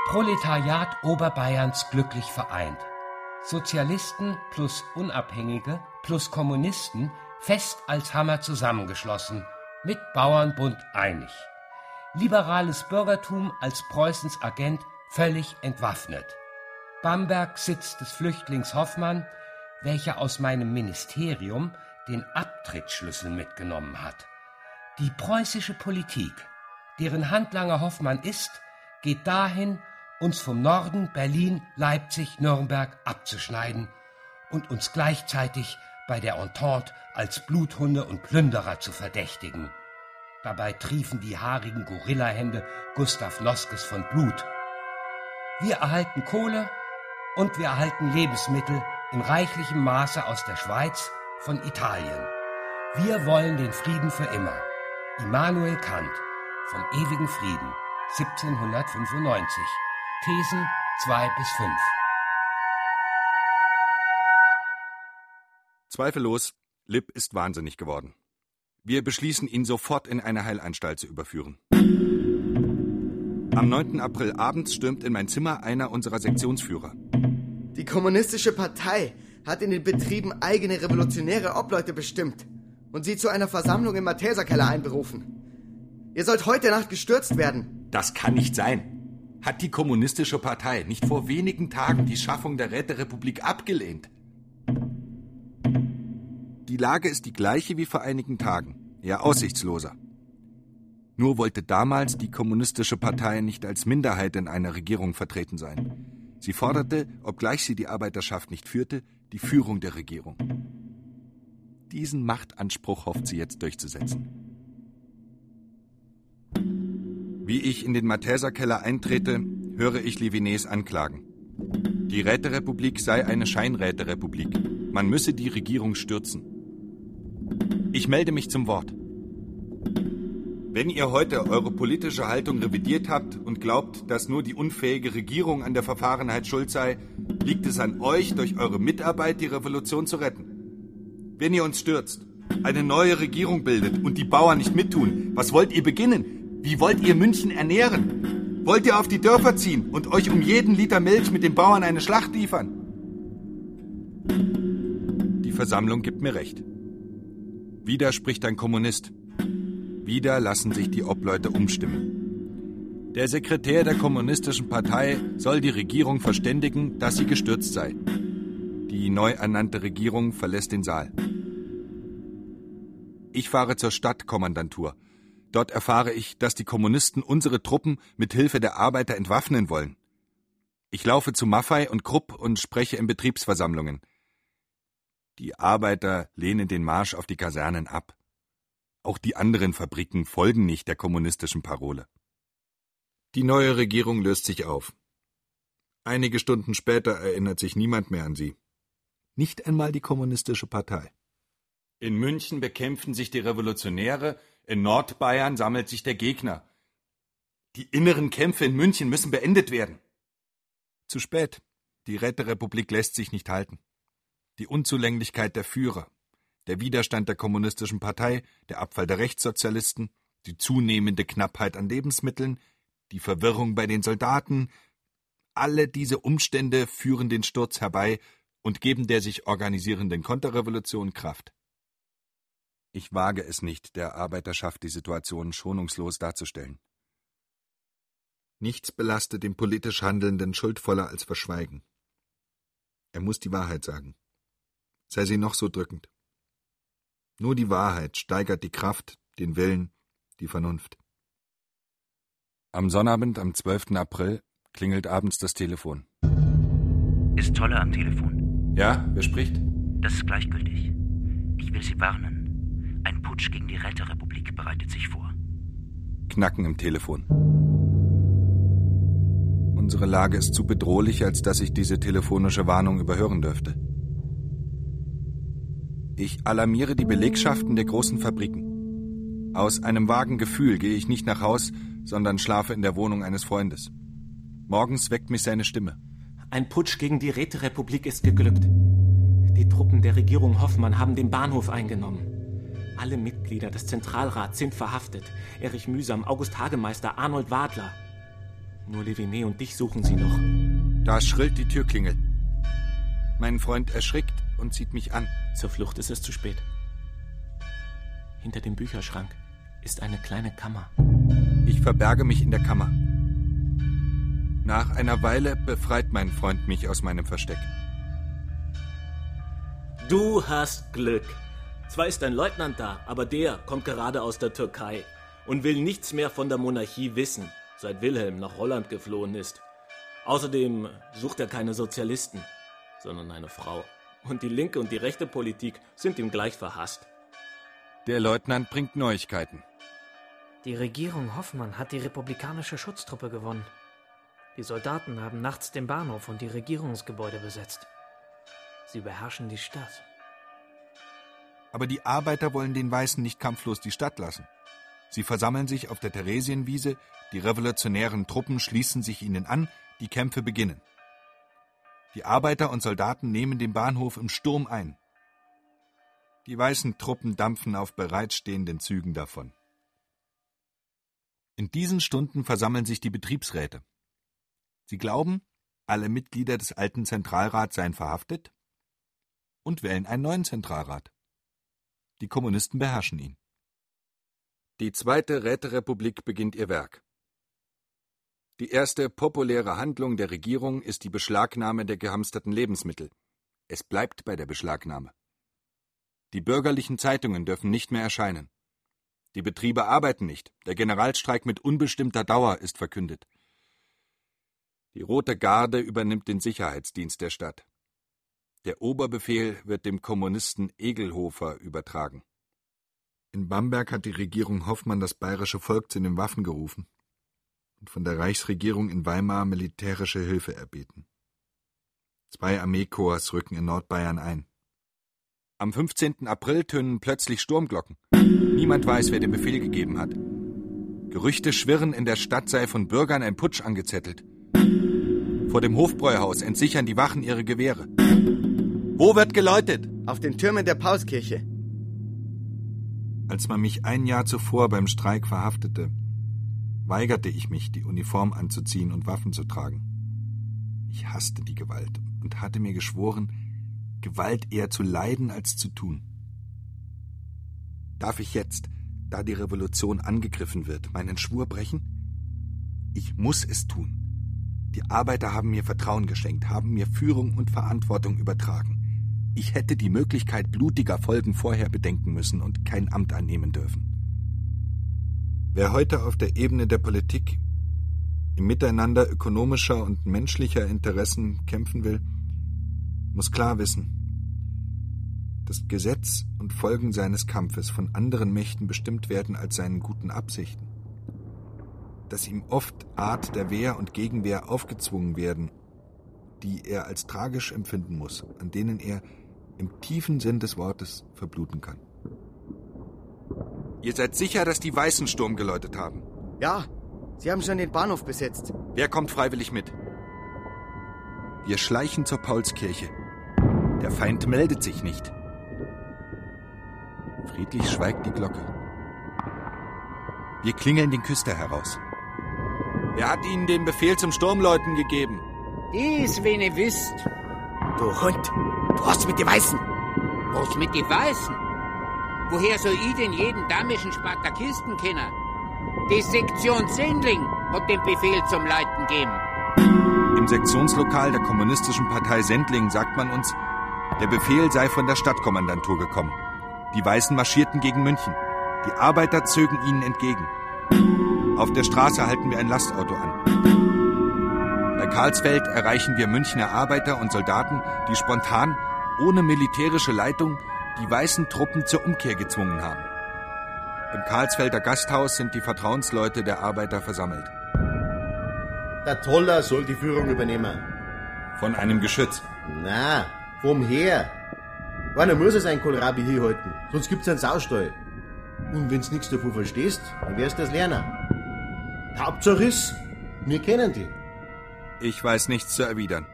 S11: Proletariat Oberbayerns glücklich vereint. Sozialisten plus Unabhängige plus Kommunisten fest als Hammer zusammengeschlossen, mit Bauernbund einig. Liberales Bürgertum als Preußens Agent völlig entwaffnet. Bamberg Sitz des Flüchtlings Hoffmann, welcher aus meinem Ministerium den Abtrittsschlüssel mitgenommen hat. Die preußische Politik, deren Handlanger Hoffmann ist, geht dahin, uns vom Norden Berlin, Leipzig, Nürnberg abzuschneiden und uns gleichzeitig bei der Entente als Bluthunde und Plünderer zu verdächtigen. Dabei triefen die haarigen Gorillahände Gustav Noskes von Blut. Wir erhalten Kohle und wir erhalten Lebensmittel in reichlichem Maße aus der Schweiz, von Italien. Wir wollen den Frieden für immer. Immanuel Kant vom ewigen Frieden 1795 Thesen 2 bis 5.
S3: Zweifellos, Lipp ist wahnsinnig geworden. Wir beschließen, ihn sofort in eine Heilanstalt zu überführen. Am 9. April abends stürmt in mein Zimmer einer unserer Sektionsführer.
S12: Die Kommunistische Partei hat in den Betrieben eigene revolutionäre Obleute bestimmt und sie zu einer Versammlung im Matheserkeller einberufen. Ihr sollt heute Nacht gestürzt werden.
S2: Das kann nicht sein hat die Kommunistische Partei nicht vor wenigen Tagen die Schaffung der Räterepublik abgelehnt.
S3: Die Lage ist die gleiche wie vor einigen Tagen, eher aussichtsloser. Nur wollte damals die Kommunistische Partei nicht als Minderheit in einer Regierung vertreten sein. Sie forderte, obgleich sie die Arbeiterschaft nicht führte, die Führung der Regierung. Diesen Machtanspruch hofft sie jetzt durchzusetzen. Wie ich in den Matheserkeller eintrete, höre ich Livines anklagen. Die Räterepublik sei eine Scheinräterepublik. Man müsse die Regierung stürzen. Ich melde mich zum Wort. Wenn ihr heute eure politische Haltung revidiert habt und glaubt, dass nur die unfähige Regierung an der Verfahrenheit schuld sei, liegt es an euch, durch eure Mitarbeit die Revolution zu retten. Wenn ihr uns stürzt, eine neue Regierung bildet und die Bauern nicht mittun, was wollt ihr beginnen? Wie wollt ihr München ernähren? Wollt ihr auf die Dörfer ziehen und euch um jeden Liter Milch mit den Bauern eine Schlacht liefern? Die Versammlung gibt mir recht. Wieder spricht ein Kommunist. Wieder lassen sich die Obleute umstimmen. Der Sekretär der Kommunistischen Partei soll die Regierung verständigen, dass sie gestürzt sei. Die neu ernannte Regierung verlässt den Saal. Ich fahre zur Stadtkommandantur Dort erfahre ich, dass die Kommunisten unsere Truppen mit Hilfe der Arbeiter entwaffnen wollen. Ich laufe zu Maffei und Krupp und spreche in Betriebsversammlungen. Die Arbeiter lehnen den Marsch auf die Kasernen ab. Auch die anderen Fabriken folgen nicht der kommunistischen Parole. Die neue Regierung löst sich auf. Einige Stunden später erinnert sich niemand mehr an sie. Nicht einmal die Kommunistische Partei. In München bekämpfen sich die Revolutionäre, in Nordbayern sammelt sich der Gegner. Die inneren Kämpfe in München müssen beendet werden. Zu spät. Die Räterepublik lässt sich nicht halten. Die Unzulänglichkeit der Führer, der Widerstand der Kommunistischen Partei, der Abfall der Rechtssozialisten, die zunehmende Knappheit an Lebensmitteln, die Verwirrung bei den Soldaten, alle diese Umstände führen den Sturz herbei und geben der sich organisierenden Konterrevolution Kraft. Ich wage es nicht, der Arbeiterschaft die Situation schonungslos darzustellen. Nichts belastet den politisch Handelnden schuldvoller als Verschweigen. Er muss die Wahrheit sagen, sei sie noch so drückend. Nur die Wahrheit steigert die Kraft, den Willen, die Vernunft. Am Sonnabend, am 12. April, klingelt abends das Telefon.
S13: Ist Tolle am Telefon?
S3: Ja, wer spricht?
S13: Das ist gleichgültig. Ich will Sie warnen. Ein Putsch gegen die Räterepublik bereitet sich vor.
S3: Knacken im Telefon. Unsere Lage ist zu bedrohlich, als dass ich diese telefonische Warnung überhören dürfte. Ich alarmiere die Belegschaften der großen Fabriken. Aus einem vagen Gefühl gehe ich nicht nach Haus, sondern schlafe in der Wohnung eines Freundes. Morgens weckt mich seine Stimme.
S14: Ein Putsch gegen die Räterepublik ist geglückt. Die Truppen der Regierung Hoffmann haben den Bahnhof eingenommen. Alle Mitglieder des Zentralrats sind verhaftet. Erich Mühsam, August Hagemeister, Arnold Wadler. Nur Leviné und dich suchen sie noch.
S3: Da schrillt die Türklingel. Mein Freund erschrickt und zieht mich an.
S14: Zur Flucht ist es zu spät. Hinter dem Bücherschrank ist eine kleine Kammer.
S3: Ich verberge mich in der Kammer. Nach einer Weile befreit mein Freund mich aus meinem Versteck.
S14: Du hast Glück. Zwar ist ein Leutnant da, aber der kommt gerade aus der Türkei und will nichts mehr von der Monarchie wissen, seit Wilhelm nach Holland geflohen ist. Außerdem sucht er keine Sozialisten, sondern eine Frau. Und die linke und die rechte Politik sind ihm gleich verhasst.
S3: Der Leutnant bringt Neuigkeiten.
S8: Die Regierung Hoffmann hat die republikanische Schutztruppe gewonnen. Die Soldaten haben nachts den Bahnhof und die Regierungsgebäude besetzt. Sie beherrschen die Stadt.
S3: Aber die Arbeiter wollen den Weißen nicht kampflos die Stadt lassen. Sie versammeln sich auf der Theresienwiese, die revolutionären Truppen schließen sich ihnen an, die Kämpfe beginnen. Die Arbeiter und Soldaten nehmen den Bahnhof im Sturm ein. Die weißen Truppen dampfen auf bereitstehenden Zügen davon. In diesen Stunden versammeln sich die Betriebsräte. Sie glauben, alle Mitglieder des alten Zentralrats seien verhaftet und wählen einen neuen Zentralrat. Die Kommunisten beherrschen ihn. Die zweite Räterepublik beginnt ihr Werk. Die erste populäre Handlung der Regierung ist die Beschlagnahme der gehamsterten Lebensmittel. Es bleibt bei der Beschlagnahme. Die bürgerlichen Zeitungen dürfen nicht mehr erscheinen. Die Betriebe arbeiten nicht. Der Generalstreik mit unbestimmter Dauer ist verkündet. Die Rote Garde übernimmt den Sicherheitsdienst der Stadt. Der Oberbefehl wird dem Kommunisten Egelhofer übertragen. In Bamberg hat die Regierung Hoffmann das bayerische Volk zu den Waffen gerufen und von der Reichsregierung in Weimar militärische Hilfe erbeten. Zwei Armeekorps rücken in Nordbayern ein. Am 15. April tönen plötzlich Sturmglocken. Niemand weiß, wer den Befehl gegeben hat. Gerüchte schwirren, in der Stadt sei von Bürgern ein Putsch angezettelt. Vor dem Hofbräuhaus entsichern die Wachen ihre Gewehre. Wo wird geläutet?
S12: Auf den Türmen der Pauskirche.
S3: Als man mich ein Jahr zuvor beim Streik verhaftete, weigerte ich mich, die Uniform anzuziehen und Waffen zu tragen. Ich hasste die Gewalt und hatte mir geschworen, Gewalt eher zu leiden als zu tun. Darf ich jetzt, da die Revolution angegriffen wird, meinen Schwur brechen? Ich muss es tun. Die Arbeiter haben mir Vertrauen geschenkt, haben mir Führung und Verantwortung übertragen. Ich hätte die Möglichkeit blutiger Folgen vorher bedenken müssen und kein Amt annehmen dürfen. Wer heute auf der Ebene der Politik im Miteinander ökonomischer und menschlicher Interessen kämpfen will, muss klar wissen, dass Gesetz und Folgen seines Kampfes von anderen Mächten bestimmt werden als seinen guten Absichten, dass ihm oft Art der Wehr und Gegenwehr aufgezwungen werden die er als tragisch empfinden muss, an denen er im tiefen Sinn des Wortes verbluten kann. Ihr seid sicher, dass die Weißen Sturm geläutet haben?
S12: Ja, sie haben schon den Bahnhof besetzt.
S3: Wer kommt freiwillig mit? Wir schleichen zur Paulskirche. Der Feind meldet sich nicht. Friedlich schweigt die Glocke. Wir klingeln den Küster heraus. Wer hat Ihnen den Befehl zum Sturmläuten gegeben?
S5: Dies, wen ihr wisst.
S12: Du Hund, du hast mit den Weißen.
S5: Was mit den Weißen? Woher soll ich denn jeden damischen Spartakisten kennen? Die Sektion Sendling hat den Befehl zum Leiten gegeben.
S3: Im Sektionslokal der Kommunistischen Partei Sendling sagt man uns, der Befehl sei von der Stadtkommandantur gekommen. Die Weißen marschierten gegen München. Die Arbeiter zögen ihnen entgegen. Auf der Straße halten wir ein Lastauto an. Karlsfeld erreichen wir Münchner Arbeiter und Soldaten, die spontan, ohne militärische Leitung, die weißen Truppen zur Umkehr gezwungen haben. Im Karlsfelder Gasthaus sind die Vertrauensleute der Arbeiter versammelt.
S15: Der Toller soll die Führung übernehmen.
S3: Von einem Geschütz?
S15: Na, vom Heer. Einer muss es ein Kohlrabi hier halten, sonst gibt's einen Saustall. Und wenn's nichts davon verstehst, dann wirst du das lernen. Hauptsache ist, wir kennen die.
S3: Ich weiß nichts zu erwidern.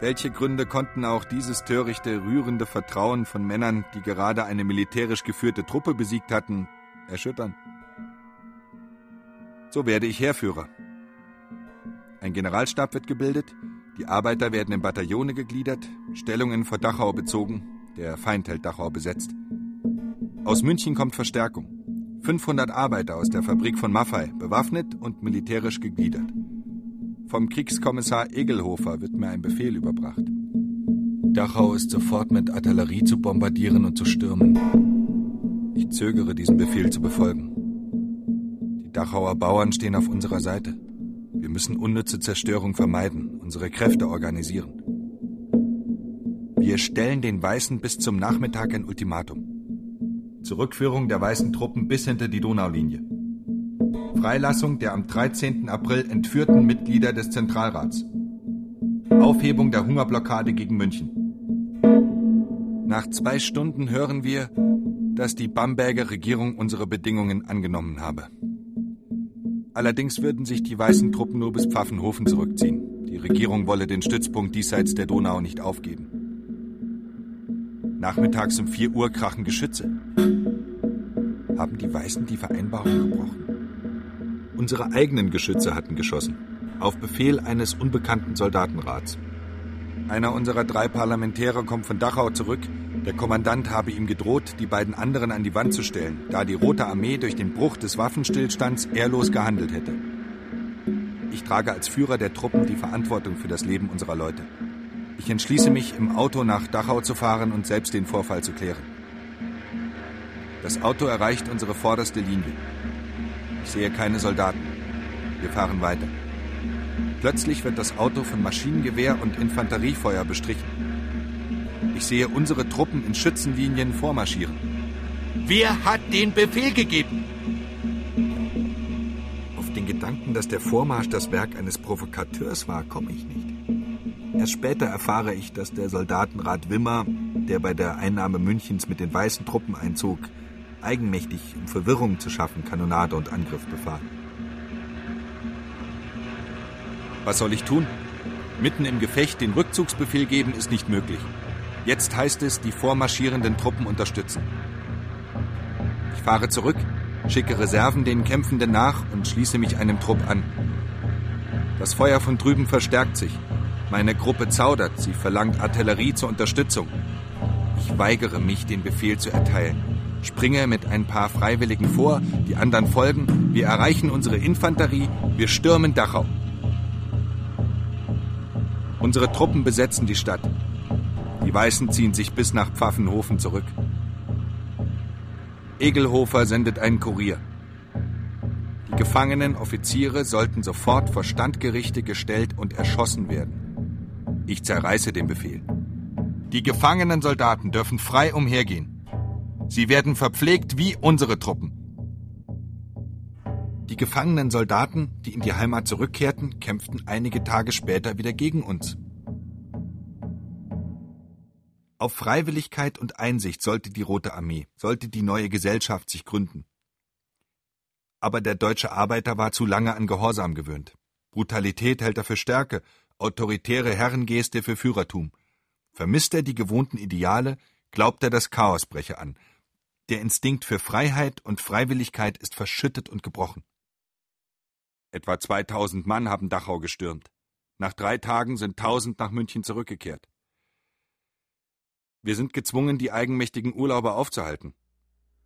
S3: Welche Gründe konnten auch dieses törichte, rührende Vertrauen von Männern, die gerade eine militärisch geführte Truppe besiegt hatten, erschüttern? So werde ich Heerführer. Ein Generalstab wird gebildet, die Arbeiter werden in Bataillone gegliedert, Stellungen vor Dachau bezogen, der Feind hält Dachau besetzt. Aus München kommt Verstärkung. 500 Arbeiter aus der Fabrik von Maffei, bewaffnet und militärisch gegliedert. Vom Kriegskommissar Egelhofer wird mir ein Befehl überbracht. Dachau ist sofort mit Artillerie zu bombardieren und zu stürmen. Ich zögere, diesen Befehl zu befolgen. Die Dachauer Bauern stehen auf unserer Seite. Wir müssen unnütze Zerstörung vermeiden, unsere Kräfte organisieren. Wir stellen den Weißen bis zum Nachmittag ein Ultimatum. Zurückführung der weißen Truppen bis hinter die Donaulinie. Freilassung der am 13. April entführten Mitglieder des Zentralrats. Aufhebung der Hungerblockade gegen München. Nach zwei Stunden hören wir, dass die Bamberger Regierung unsere Bedingungen angenommen habe. Allerdings würden sich die weißen Truppen nur bis Pfaffenhofen zurückziehen. Die Regierung wolle den Stützpunkt diesseits der Donau nicht aufgeben. Nachmittags um 4 Uhr krachen Geschütze. Haben die Weißen die Vereinbarung gebrochen? Unsere eigenen Geschütze hatten geschossen. Auf Befehl eines unbekannten Soldatenrats. Einer unserer drei Parlamentäre kommt von Dachau zurück. Der Kommandant habe ihm gedroht, die beiden anderen an die Wand zu stellen, da die Rote Armee durch den Bruch des Waffenstillstands ehrlos gehandelt hätte. Ich trage als Führer der Truppen die Verantwortung für das Leben unserer Leute. Ich entschließe mich, im Auto nach Dachau zu fahren und selbst den Vorfall zu klären. Das Auto erreicht unsere vorderste Linie. Ich sehe keine Soldaten. Wir fahren weiter. Plötzlich wird das Auto von Maschinengewehr und Infanteriefeuer bestrichen. Ich sehe unsere Truppen in Schützenlinien vormarschieren.
S2: Wer hat den Befehl gegeben?
S3: Auf den Gedanken, dass der Vormarsch das Werk eines Provokateurs war, komme ich nicht. Erst später erfahre ich, dass der Soldatenrat Wimmer, der bei der Einnahme Münchens mit den weißen Truppen einzog, eigenmächtig, um Verwirrung zu schaffen, Kanonade und Angriff befahl. Was soll ich tun? Mitten im Gefecht den Rückzugsbefehl geben ist nicht möglich. Jetzt heißt es, die vormarschierenden Truppen unterstützen. Ich fahre zurück, schicke Reserven den Kämpfenden nach und schließe mich einem Trupp an. Das Feuer von drüben verstärkt sich. Meine Gruppe zaudert, sie verlangt Artillerie zur Unterstützung. Ich weigere mich, den Befehl zu erteilen. Springe mit ein paar Freiwilligen vor, die anderen folgen. Wir erreichen unsere Infanterie, wir stürmen Dachau. Unsere Truppen besetzen die Stadt. Die Weißen ziehen sich bis nach Pfaffenhofen zurück. Egelhofer sendet einen Kurier. Die gefangenen Offiziere sollten sofort vor Standgerichte gestellt und erschossen werden. Ich zerreiße den Befehl. Die gefangenen Soldaten dürfen frei umhergehen. Sie werden verpflegt wie unsere Truppen. Die gefangenen Soldaten, die in die Heimat zurückkehrten, kämpften einige Tage später wieder gegen uns. Auf Freiwilligkeit und Einsicht sollte die Rote Armee, sollte die neue Gesellschaft sich gründen. Aber der deutsche Arbeiter war zu lange an Gehorsam gewöhnt. Brutalität hält er für Stärke, autoritäre Herrengeste für Führertum. Vermisst er die gewohnten Ideale, glaubt er, das Chaos breche an. Der Instinkt für Freiheit und Freiwilligkeit ist verschüttet und gebrochen. Etwa 2000 Mann haben Dachau gestürmt. Nach drei Tagen sind 1000 nach München zurückgekehrt. Wir sind gezwungen, die eigenmächtigen Urlauber aufzuhalten.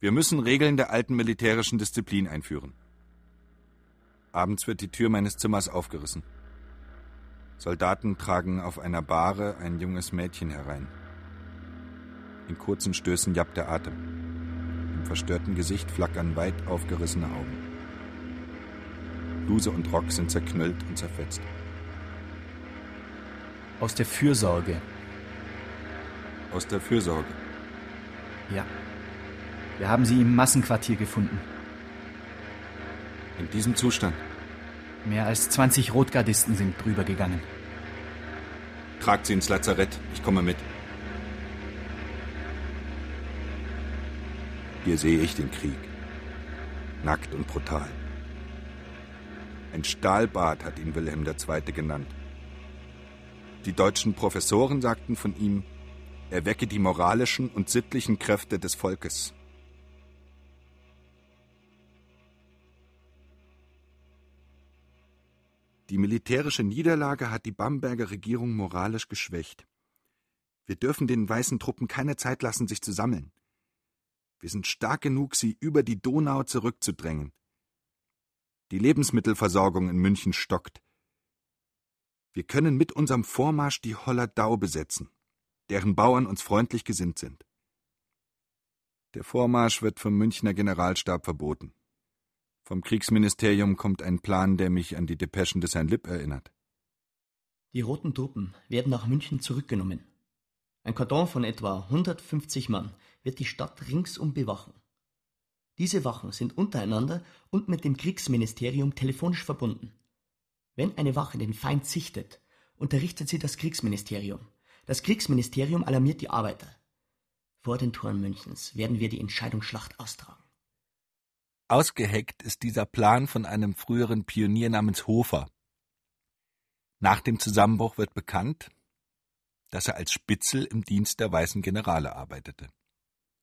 S3: Wir müssen Regeln der alten militärischen Disziplin einführen. Abends wird die Tür meines Zimmers aufgerissen. Soldaten tragen auf einer Bahre ein junges Mädchen herein. In kurzen Stößen jappt der Atem. Verstörten Gesicht flackern weit aufgerissene Augen. Bluse und Rock sind zerknüllt und zerfetzt.
S16: Aus der Fürsorge.
S3: Aus der Fürsorge.
S16: Ja. Wir haben sie im Massenquartier gefunden.
S3: In diesem Zustand?
S16: Mehr als 20 Rotgardisten sind drüber gegangen.
S3: Tragt sie ins Lazarett. Ich komme mit. Hier sehe ich den Krieg. Nackt und brutal. Ein Stahlbad hat ihn Wilhelm II. genannt. Die deutschen Professoren sagten von ihm, er wecke die moralischen und sittlichen Kräfte des Volkes. Die militärische Niederlage hat die Bamberger Regierung moralisch geschwächt. Wir dürfen den weißen Truppen keine Zeit lassen, sich zu sammeln. Wir sind stark genug, sie über die Donau zurückzudrängen. Die Lebensmittelversorgung in München stockt. Wir können mit unserem Vormarsch die Hollerau besetzen, deren Bauern uns freundlich gesinnt sind. Der Vormarsch wird vom Münchner Generalstab verboten. Vom Kriegsministerium kommt ein Plan, der mich an die Depeschen des Herrn Lipp erinnert.
S17: Die roten Truppen werden nach München zurückgenommen. Ein Kordon von etwa 150 Mann wird die Stadt ringsum bewachen. Diese Wachen sind untereinander und mit dem Kriegsministerium telefonisch verbunden. Wenn eine Wache den Feind sichtet, unterrichtet sie das Kriegsministerium. Das Kriegsministerium alarmiert die Arbeiter. Vor den Toren Münchens werden wir die Entscheidungsschlacht austragen.
S3: Ausgeheckt ist dieser Plan von einem früheren Pionier namens Hofer. Nach dem Zusammenbruch wird bekannt, dass er als Spitzel im Dienst der weißen Generale arbeitete.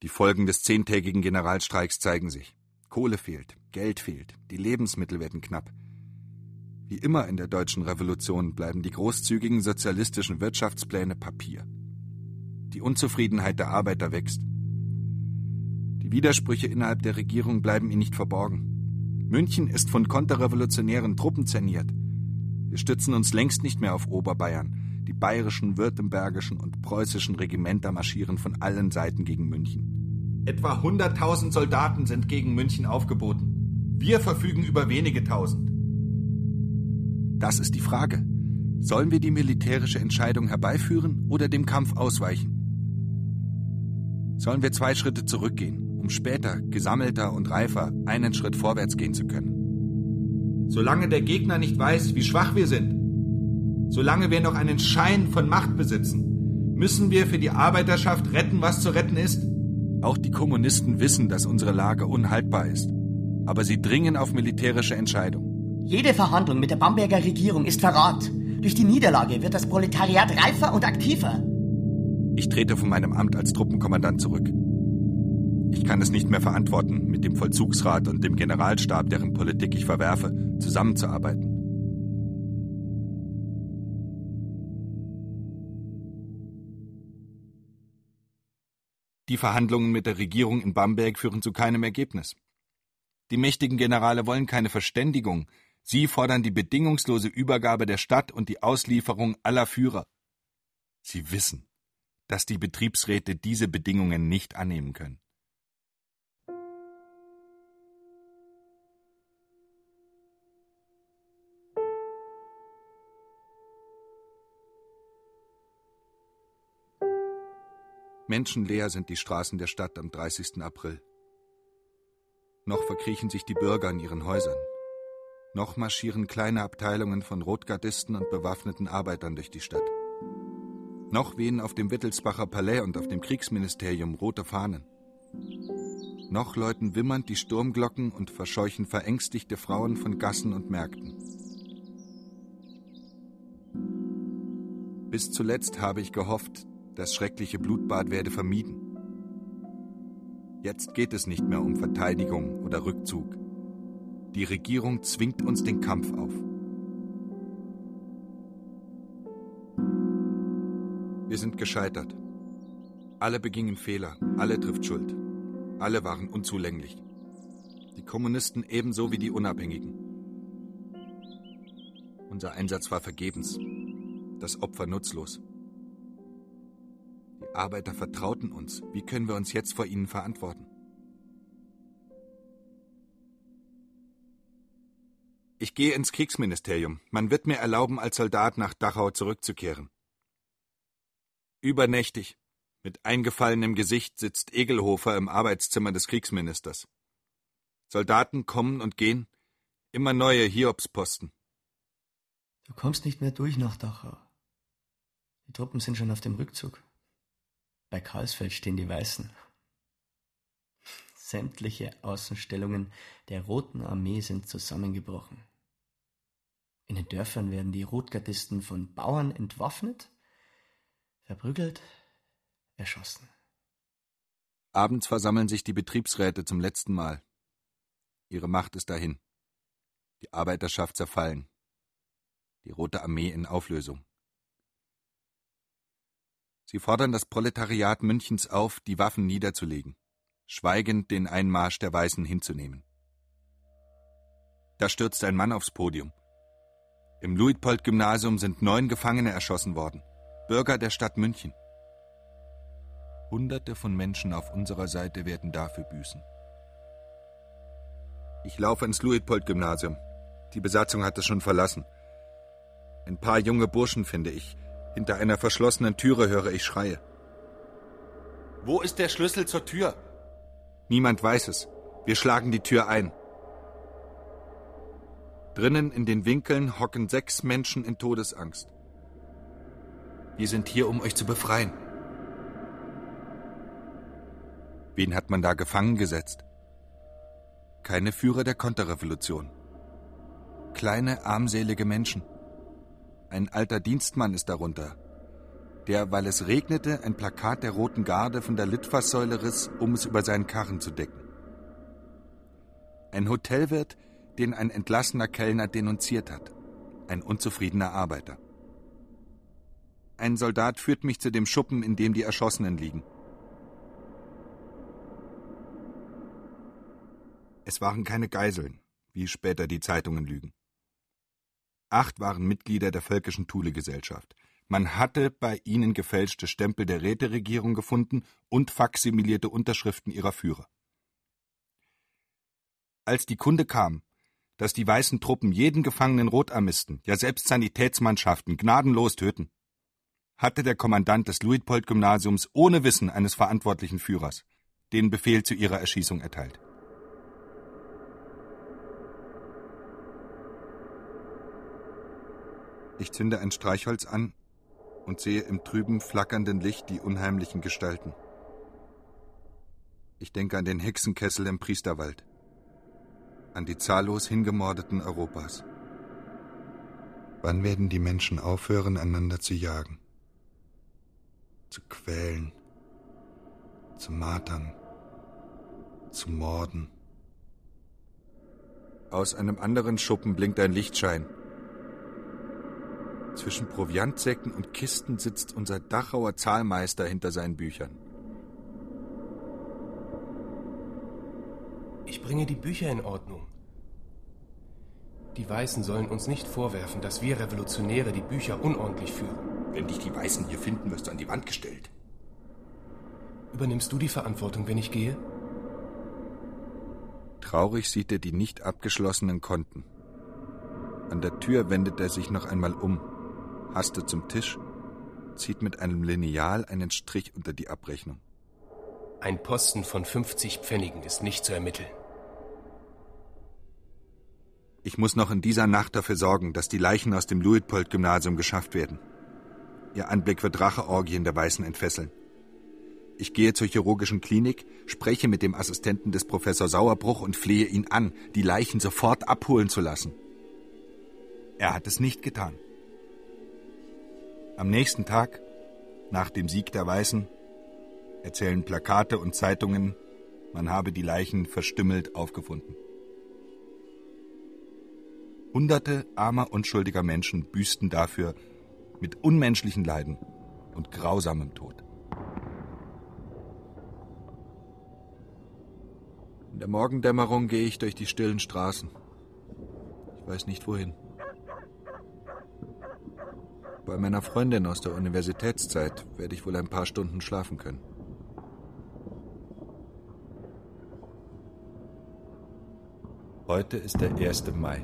S3: Die Folgen des zehntägigen Generalstreiks zeigen sich. Kohle fehlt, Geld fehlt, die Lebensmittel werden knapp. Wie immer in der deutschen Revolution bleiben die großzügigen sozialistischen Wirtschaftspläne Papier. Die Unzufriedenheit der Arbeiter wächst. Die Widersprüche innerhalb der Regierung bleiben ihnen nicht verborgen. München ist von konterrevolutionären Truppen zerniert. Wir stützen uns längst nicht mehr auf Oberbayern. Die bayerischen, württembergischen und preußischen Regimenter marschieren von allen Seiten gegen München. Etwa 100.000 Soldaten sind gegen München aufgeboten. Wir verfügen über wenige tausend. Das ist die Frage. Sollen wir die militärische Entscheidung herbeiführen oder dem Kampf ausweichen? Sollen wir zwei Schritte zurückgehen, um später, gesammelter und reifer, einen Schritt vorwärts gehen zu können? Solange der Gegner nicht weiß, wie schwach wir sind, solange wir noch einen Schein von Macht besitzen, müssen wir für die Arbeiterschaft retten, was zu retten ist. Auch die Kommunisten wissen, dass unsere Lage unhaltbar ist. Aber sie dringen auf militärische Entscheidung.
S17: Jede Verhandlung mit der Bamberger Regierung ist Verrat. Durch die Niederlage wird das Proletariat reifer und aktiver.
S3: Ich trete von meinem Amt als Truppenkommandant zurück. Ich kann es nicht mehr verantworten, mit dem Vollzugsrat und dem Generalstab, deren Politik ich verwerfe, zusammenzuarbeiten. Die Verhandlungen mit der Regierung in Bamberg führen zu keinem Ergebnis. Die mächtigen Generale wollen keine Verständigung. Sie fordern die bedingungslose Übergabe der Stadt und die Auslieferung aller Führer. Sie wissen, dass die Betriebsräte diese Bedingungen nicht annehmen können. Menschenleer sind die Straßen der Stadt am 30. April. Noch verkriechen sich die Bürger in ihren Häusern. Noch marschieren kleine Abteilungen von Rotgardisten und bewaffneten Arbeitern durch die Stadt. Noch wehen auf dem Wittelsbacher Palais und auf dem Kriegsministerium rote Fahnen. Noch läuten wimmernd die Sturmglocken und verscheuchen verängstigte Frauen von Gassen und Märkten. Bis zuletzt habe ich gehofft, das schreckliche Blutbad werde vermieden. Jetzt geht es nicht mehr um Verteidigung oder Rückzug. Die Regierung zwingt uns den Kampf auf. Wir sind gescheitert. Alle begingen Fehler, alle trifft Schuld. Alle waren unzulänglich. Die Kommunisten ebenso wie die Unabhängigen. Unser Einsatz war vergebens, das Opfer nutzlos. Die Arbeiter vertrauten uns. Wie können wir uns jetzt vor ihnen verantworten? Ich gehe ins Kriegsministerium. Man wird mir erlauben, als Soldat nach Dachau zurückzukehren. Übernächtig, mit eingefallenem Gesicht sitzt Egelhofer im Arbeitszimmer des Kriegsministers. Soldaten kommen und gehen, immer neue Hiobsposten.
S17: Du kommst nicht mehr durch nach Dachau. Die Truppen sind schon auf dem Rückzug. Bei Karlsfeld stehen die Weißen. Sämtliche Außenstellungen der Roten Armee sind zusammengebrochen. In den Dörfern werden die Rotgardisten von Bauern entwaffnet, verprügelt, erschossen.
S3: Abends versammeln sich die Betriebsräte zum letzten Mal. Ihre Macht ist dahin. Die Arbeiterschaft zerfallen. Die Rote Armee in Auflösung. Sie fordern das Proletariat Münchens auf, die Waffen niederzulegen, schweigend den Einmarsch der Weißen hinzunehmen. Da stürzt ein Mann aufs Podium. Im Luitpold-Gymnasium sind neun Gefangene erschossen worden, Bürger der Stadt München. Hunderte von Menschen auf unserer Seite werden dafür büßen. Ich laufe ins Luitpold-Gymnasium. Die Besatzung hat es schon verlassen. Ein paar junge Burschen finde ich. Hinter einer verschlossenen Türe höre ich Schreie.
S2: Wo ist der Schlüssel zur Tür?
S3: Niemand weiß es. Wir schlagen die Tür ein. Drinnen in den Winkeln hocken sechs Menschen in Todesangst. Wir sind hier, um euch zu befreien. Wen hat man da gefangen gesetzt? Keine Führer der Konterrevolution. Kleine, armselige Menschen. Ein alter Dienstmann ist darunter, der, weil es regnete, ein Plakat der Roten Garde von der Litfaßsäule riss, um es über seinen Karren zu decken. Ein Hotelwirt, den ein entlassener Kellner denunziert hat. Ein unzufriedener Arbeiter. Ein Soldat führt mich zu dem Schuppen, in dem die Erschossenen liegen. Es waren keine Geiseln, wie später die Zeitungen lügen. Acht waren Mitglieder der Völkischen Thule-Gesellschaft. Man hatte bei ihnen gefälschte Stempel der Räteregierung gefunden und faximilierte Unterschriften ihrer Führer. Als die Kunde kam, dass die weißen Truppen jeden gefangenen Rotarmisten, ja selbst Sanitätsmannschaften gnadenlos töten, hatte der Kommandant des Luitpold-Gymnasiums ohne Wissen eines verantwortlichen Führers den Befehl zu ihrer Erschießung erteilt. Ich zünde ein Streichholz an und sehe im trüben, flackernden Licht die unheimlichen Gestalten. Ich denke an den Hexenkessel im Priesterwald, an die zahllos Hingemordeten Europas. Wann werden die Menschen aufhören, einander zu jagen, zu quälen, zu martern, zu morden? Aus einem anderen Schuppen blinkt ein Lichtschein. Zwischen Proviantsäcken und Kisten sitzt unser Dachauer Zahlmeister hinter seinen Büchern.
S7: Ich bringe die Bücher in Ordnung. Die Weißen sollen uns nicht vorwerfen, dass wir Revolutionäre die Bücher unordentlich führen.
S2: Wenn dich die Weißen hier finden, wirst du an die Wand gestellt.
S7: Übernimmst du die Verantwortung, wenn ich gehe?
S3: Traurig sieht er die nicht abgeschlossenen Konten. An der Tür wendet er sich noch einmal um hastet zum Tisch, zieht mit einem Lineal einen Strich unter die Abrechnung.
S7: Ein Posten von 50 Pfennigen ist nicht zu ermitteln.
S3: Ich muss noch in dieser Nacht dafür sorgen, dass die Leichen aus dem Luitpold-Gymnasium geschafft werden. Ihr Anblick wird Racheorgien der Weißen entfesseln. Ich gehe zur chirurgischen Klinik, spreche mit dem Assistenten des Professor Sauerbruch und flehe ihn an, die Leichen sofort abholen zu lassen. Er hat es nicht getan. Am nächsten Tag, nach dem Sieg der Weißen, erzählen Plakate und Zeitungen, man habe die Leichen verstümmelt aufgefunden. Hunderte armer, unschuldiger Menschen büßten dafür mit unmenschlichen Leiden und grausamem Tod. In der Morgendämmerung gehe ich durch die stillen Straßen. Ich weiß nicht wohin. Bei meiner Freundin aus der Universitätszeit werde ich wohl ein paar Stunden schlafen können. Heute ist der 1. Mai.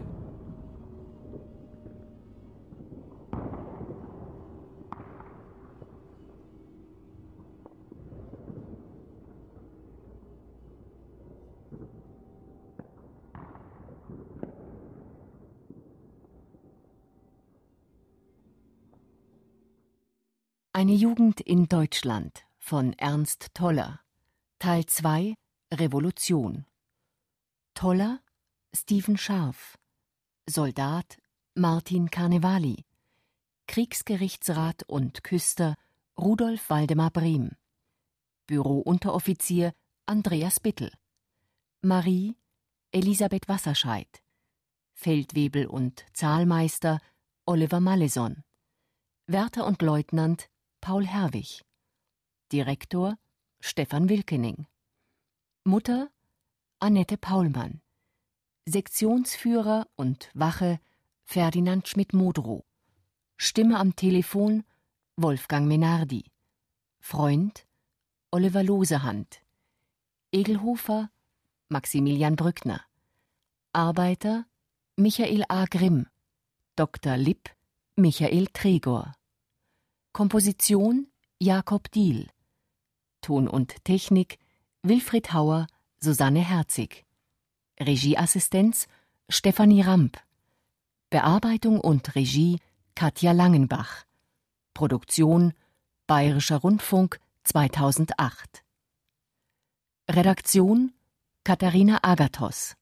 S1: Eine Jugend in Deutschland von Ernst Toller. Teil 2 Revolution. Toller Stephen Scharf. Soldat Martin Carnevali. Kriegsgerichtsrat und Küster Rudolf Waldemar Briem Bürounteroffizier Andreas Bittel. Marie Elisabeth Wasserscheid. Feldwebel und Zahlmeister Oliver Malleson. Wärter und Leutnant Paul Herwig. Direktor Stefan Wilkening. Mutter Annette Paulmann. Sektionsführer und Wache Ferdinand Schmidt-Modrow. Stimme am Telefon Wolfgang Menardi. Freund Oliver Losehand. Egelhofer Maximilian Brückner. Arbeiter Michael A. Grimm. Dr. Lipp Michael Tregor Komposition Jakob Diehl Ton und Technik Wilfried Hauer, Susanne Herzig. Regieassistenz Stefanie Ramp. Bearbeitung und Regie Katja Langenbach. Produktion Bayerischer Rundfunk 2008 Redaktion Katharina Agathos